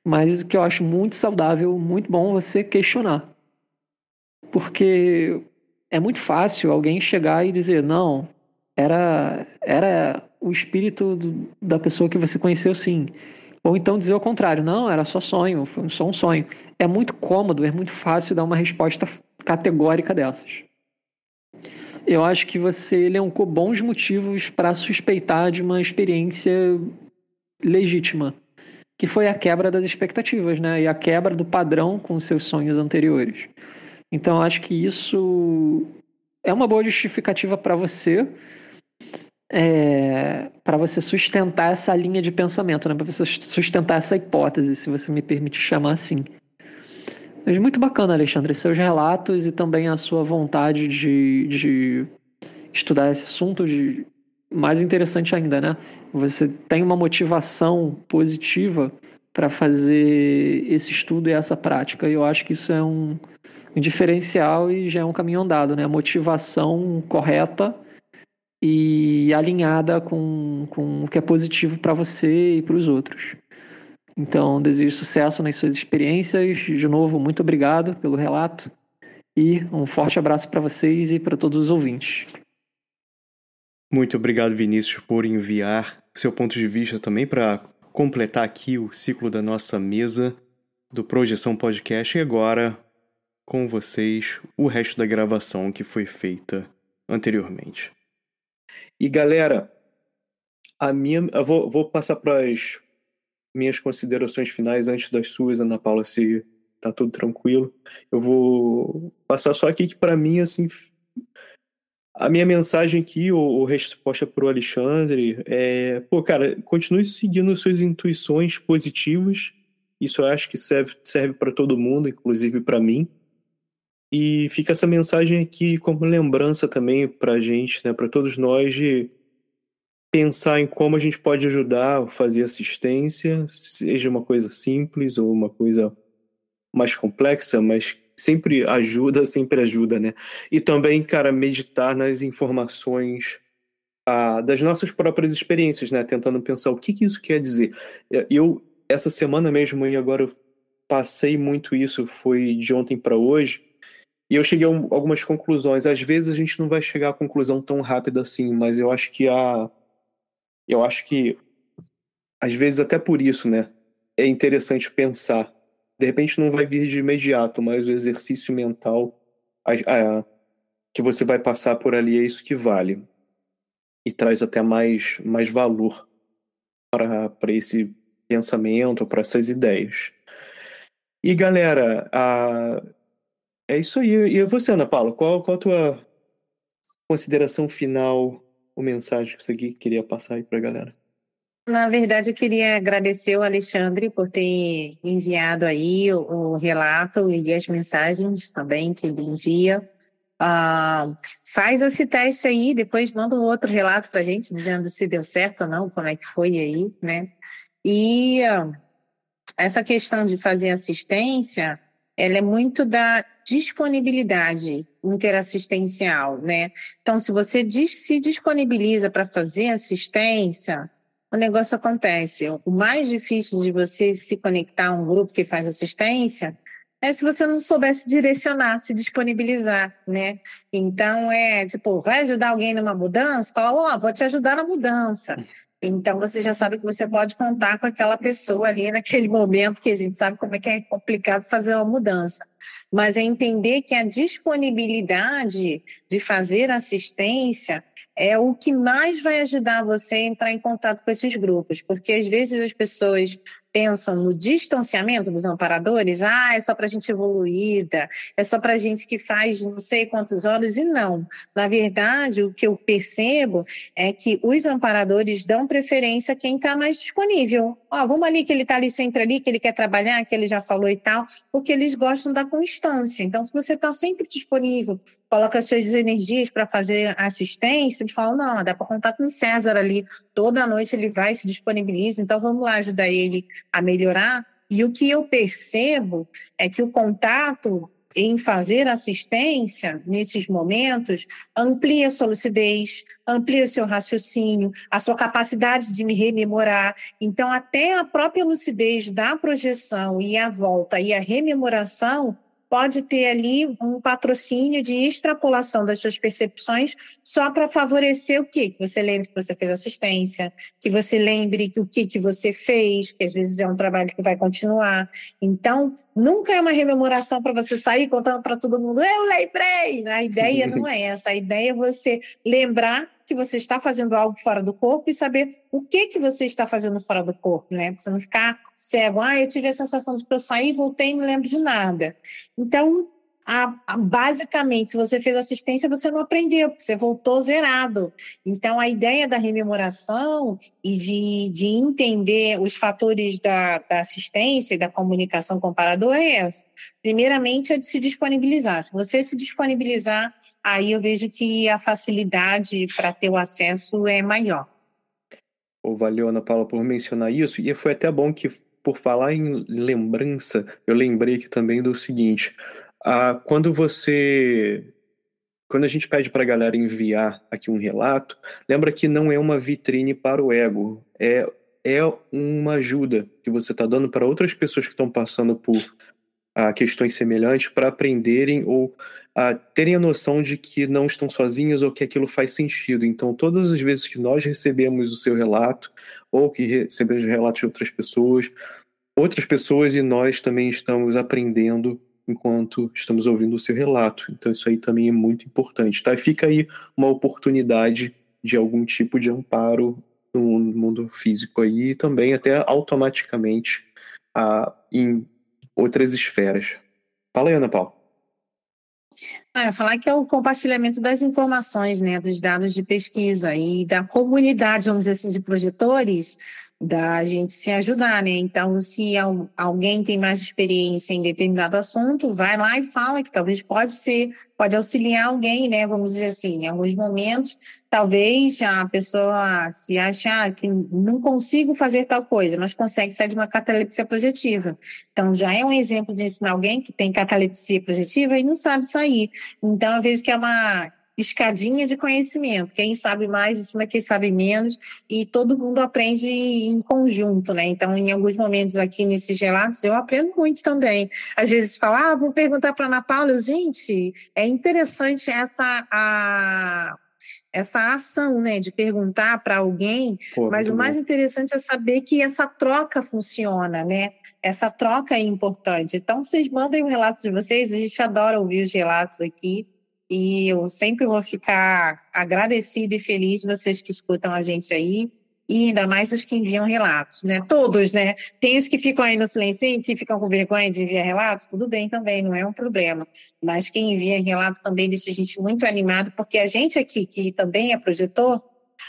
mas o que eu acho muito saudável, muito bom você questionar. Porque é muito fácil alguém chegar e dizer, não, era, era o espírito do, da pessoa que você conheceu sim. Ou então dizer o contrário, não, era só sonho, foi só um sonho. É muito cômodo, é muito fácil dar uma resposta categórica dessas. Eu acho que você elencou bons motivos para suspeitar de uma experiência legítima, que foi a quebra das expectativas, né? E a quebra do padrão com seus sonhos anteriores. Então, acho que isso é uma boa justificativa para você, é, para você sustentar essa linha de pensamento, né? Para você sustentar essa hipótese, se você me permite chamar assim. Mas muito bacana, Alexandre, seus relatos e também a sua vontade de, de estudar esse assunto, de, mais interessante ainda, né? Você tem uma motivação positiva para fazer esse estudo e essa prática. E eu acho que isso é um, um diferencial e já é um caminho andado, né? Motivação correta e alinhada com, com o que é positivo para você e para os outros. Então, desejo sucesso nas suas experiências. De novo, muito obrigado pelo relato e um forte abraço para vocês e para todos os ouvintes. Muito obrigado, Vinícius, por enviar seu ponto de vista também para completar aqui o ciclo da nossa mesa do Projeção Podcast e agora com vocês o resto da gravação que foi feita anteriormente. E galera, a minha, eu vou, vou passar para as minhas considerações finais antes das suas, Ana Paula, se tá tudo tranquilo. Eu vou passar só aqui que para mim assim a minha mensagem aqui, ou, ou resposta para o Alexandre, é: pô, cara, continue seguindo suas intuições positivas. Isso eu acho que serve, serve para todo mundo, inclusive para mim. E fica essa mensagem aqui como lembrança também para gente, né, para todos nós, de pensar em como a gente pode ajudar, fazer assistência, seja uma coisa simples ou uma coisa mais complexa, mas sempre ajuda, sempre ajuda, né? E também, cara, meditar nas informações ah, das nossas próprias experiências, né? Tentando pensar o que, que isso quer dizer. Eu, essa semana mesmo, e agora eu passei muito isso, foi de ontem para hoje, e eu cheguei a algumas conclusões. Às vezes a gente não vai chegar a conclusão tão rápida assim, mas eu acho que a. Eu acho que, às vezes, até por isso, né? É interessante pensar de repente não vai vir de imediato, mas o exercício mental a, a, que você vai passar por ali é isso que vale. e traz até mais, mais valor para esse pensamento, para essas ideias. E galera, a... é isso aí. E você, Ana Paula, qual, qual a tua consideração final ou mensagem que você queria passar aí para a galera? Na verdade, eu queria agradecer o Alexandre por ter enviado aí o, o relato e as mensagens também que ele envia. Uh, faz esse teste aí, depois manda um outro relato para a gente, dizendo se deu certo ou não, como é que foi aí, né? E uh, essa questão de fazer assistência, ela é muito da disponibilidade interassistencial, né? Então, se você se disponibiliza para fazer assistência, o negócio acontece. O mais difícil de você se conectar a um grupo que faz assistência é se você não soubesse direcionar, se disponibilizar, né? Então é tipo, vai ajudar alguém numa mudança? Fala, ó, oh, vou te ajudar na mudança. Então você já sabe que você pode contar com aquela pessoa ali naquele momento que a gente sabe como é que é complicado fazer uma mudança. Mas é entender que a disponibilidade de fazer assistência é o que mais vai ajudar você a entrar em contato com esses grupos, porque às vezes as pessoas pensam no distanciamento dos amparadores, ah, é só para gente evoluída, é só para gente que faz não sei quantos anos, e não. Na verdade, o que eu percebo é que os amparadores dão preferência a quem está mais disponível. Ó, oh, vamos ali que ele está ali sempre ali, que ele quer trabalhar, que ele já falou e tal, porque eles gostam da constância. Então, se você está sempre disponível, coloca as suas energias para fazer assistência, ele fala, não, dá para contar com o César ali, toda noite ele vai se disponibiliza, então vamos lá ajudar ele a melhorar. E o que eu percebo é que o contato em fazer assistência nesses momentos amplia a sua lucidez, amplia o seu raciocínio, a sua capacidade de me rememorar. Então, até a própria lucidez da projeção e a volta e a rememoração pode ter ali um patrocínio de extrapolação das suas percepções só para favorecer o quê? Que você lembre que você fez assistência, que você lembre que o que, que você fez, que às vezes é um trabalho que vai continuar. Então, nunca é uma rememoração para você sair contando para todo mundo, eu lembrei! A ideia não é essa, a ideia é você lembrar que você está fazendo algo fora do corpo e saber o que que você está fazendo fora do corpo, né? Pra você não ficar cego. Ah, eu tive a sensação de que eu saí, voltei e não lembro de nada. Então, a, a, basicamente, se você fez assistência, você não aprendeu, você voltou zerado. Então, a ideia da rememoração e de, de entender os fatores da, da assistência e da comunicação comparador é essa. Primeiramente, é de se disponibilizar. Se você se disponibilizar, aí eu vejo que a facilidade para ter o acesso é maior. Oh, valeu, Ana Paula, por mencionar isso. E foi até bom que, por falar em lembrança, eu lembrei aqui também do seguinte ah, quando você. Quando a gente pede para a galera enviar aqui um relato, lembra que não é uma vitrine para o ego, é, é uma ajuda que você está dando para outras pessoas que estão passando por ah, questões semelhantes para aprenderem ou ah, terem a noção de que não estão sozinhos ou que aquilo faz sentido. Então, todas as vezes que nós recebemos o seu relato ou que recebemos relatos de outras pessoas, outras pessoas e nós também estamos aprendendo enquanto estamos ouvindo o seu relato. Então isso aí também é muito importante, tá? fica aí uma oportunidade de algum tipo de amparo no mundo físico aí e também até automaticamente ah, em outras esferas. Fala aí, Ana Paula. Ah, falar que é o compartilhamento das informações, né, dos dados de pesquisa e da comunidade, vamos dizer assim, de projetores, da gente se ajudar, né? Então, se alguém tem mais experiência em determinado assunto, vai lá e fala que talvez pode ser, pode auxiliar alguém, né? Vamos dizer assim, em alguns momentos, talvez a pessoa se achar que não consigo fazer tal coisa, mas consegue sair de uma catalepsia projetiva. Então, já é um exemplo de ensinar alguém que tem catalepsia projetiva e não sabe sair. Então, eu vejo que é uma escadinha de conhecimento. Quem sabe mais ensina quem sabe menos e todo mundo aprende em conjunto, né? Então, em alguns momentos aqui nesses relatos, eu aprendo muito também. Às vezes fala, ah, vou perguntar para Ana Paula, gente, é interessante essa a essa ação, né, de perguntar para alguém, Pô, mas o mais bom. interessante é saber que essa troca funciona, né? Essa troca é importante. Então, vocês mandem o um relato de vocês, a gente adora ouvir os relatos aqui. E eu sempre vou ficar agradecida e feliz vocês que escutam a gente aí e ainda mais os que enviam relatos, né? Todos, né? Tem os que ficam aí no silêncio, que ficam com vergonha de enviar relatos, tudo bem também, não é um problema. Mas quem envia relato também deixa a gente muito animado, porque a gente aqui, que também é projetor,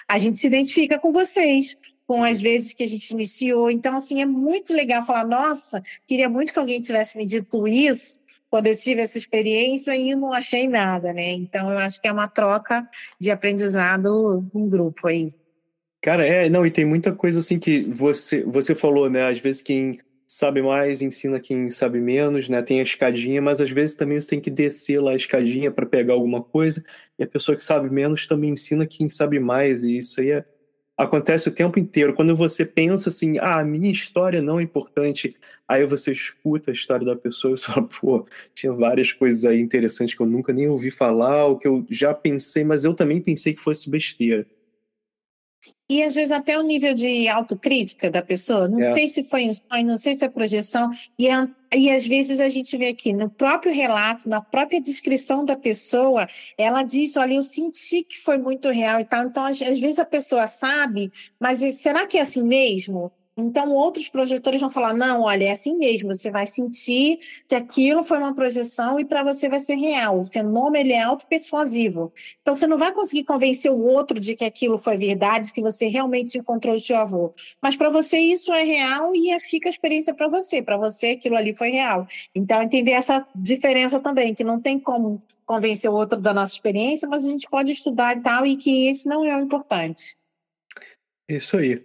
a gente se identifica com vocês, com as vezes que a gente iniciou. Então, assim, é muito legal falar, nossa, queria muito que alguém tivesse me dito isso quando eu tive essa experiência e não achei nada, né? Então, eu acho que é uma troca de aprendizado em grupo aí. Cara, é, não, e tem muita coisa assim que você, você falou, né? Às vezes quem sabe mais ensina quem sabe menos, né? Tem a escadinha, mas às vezes também você tem que descer lá a escadinha para pegar alguma coisa, e a pessoa que sabe menos também ensina quem sabe mais, e isso aí é, acontece o tempo inteiro. Quando você pensa assim, ah, a minha história não é importante, aí você escuta a história da pessoa e fala, pô, tinha várias coisas aí interessantes que eu nunca nem ouvi falar, ou que eu já pensei, mas eu também pensei que fosse besteira. E às vezes até o nível de autocrítica da pessoa, não é. sei se foi um sonho, não sei se é projeção, e, e às vezes a gente vê aqui no próprio relato, na própria descrição da pessoa, ela diz: Olha, eu senti que foi muito real e tal. Então, às, às vezes a pessoa sabe, mas será que é assim mesmo? Então, outros projetores vão falar: não, olha, é assim mesmo, você vai sentir que aquilo foi uma projeção e para você vai ser real. O fenômeno ele é autopersuasivo. Então, você não vai conseguir convencer o outro de que aquilo foi verdade, que você realmente encontrou o seu avô. Mas para você isso é real e é, fica a experiência para você. Para você aquilo ali foi real. Então, entender essa diferença também, que não tem como convencer o outro da nossa experiência, mas a gente pode estudar e tal, e que esse não é o importante. Isso aí.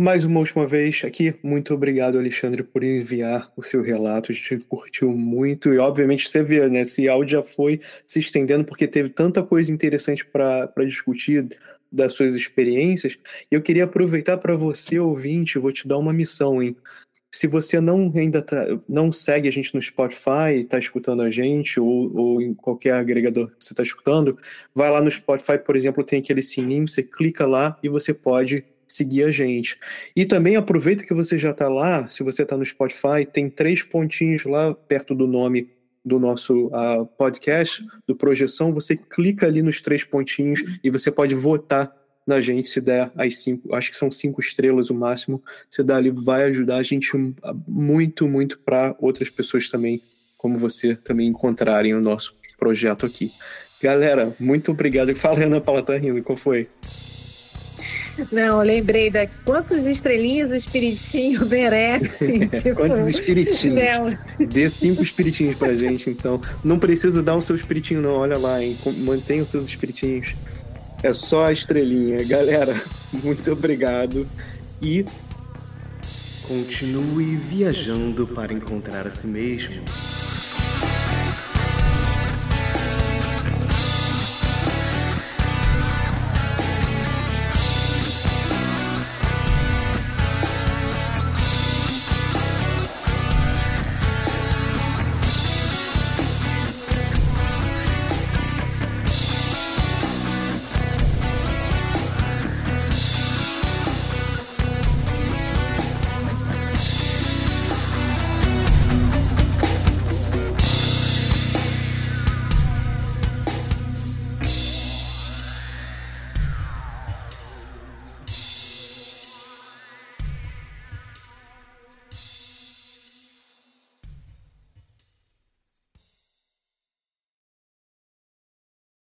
Mais uma última vez aqui, muito obrigado, Alexandre, por enviar o seu relato. A gente curtiu muito e, obviamente, você vê, né? Esse áudio já foi se estendendo porque teve tanta coisa interessante para discutir das suas experiências. E eu queria aproveitar para você, ouvinte, vou te dar uma missão, hein? Se você não ainda tá, não segue a gente no Spotify, está escutando a gente, ou, ou em qualquer agregador que você está escutando, vai lá no Spotify, por exemplo, tem aquele sininho, você clica lá e você pode seguir a gente. E também aproveita que você já está lá, se você está no Spotify, tem três pontinhos lá perto do nome do nosso uh, podcast, do Projeção, você clica ali nos três pontinhos e você pode votar na gente se der as cinco, acho que são cinco estrelas o máximo, se dá ali vai ajudar a gente muito, muito para outras pessoas também, como você, também encontrarem o nosso projeto aqui. Galera, muito obrigado. Fala, Ana Paula, tá rindo, qual foi? Não, lembrei daqui. Quantas estrelinhas o espiritinho merece? tipo, Quantos espiritinhos? Não. Dê cinco espiritinhos pra gente, então. Não precisa dar o seu espiritinho, não. Olha lá, hein? Mantenha os seus espiritinhos. É só a estrelinha. Galera, muito obrigado. E. Continue viajando para encontrar a si mesmo.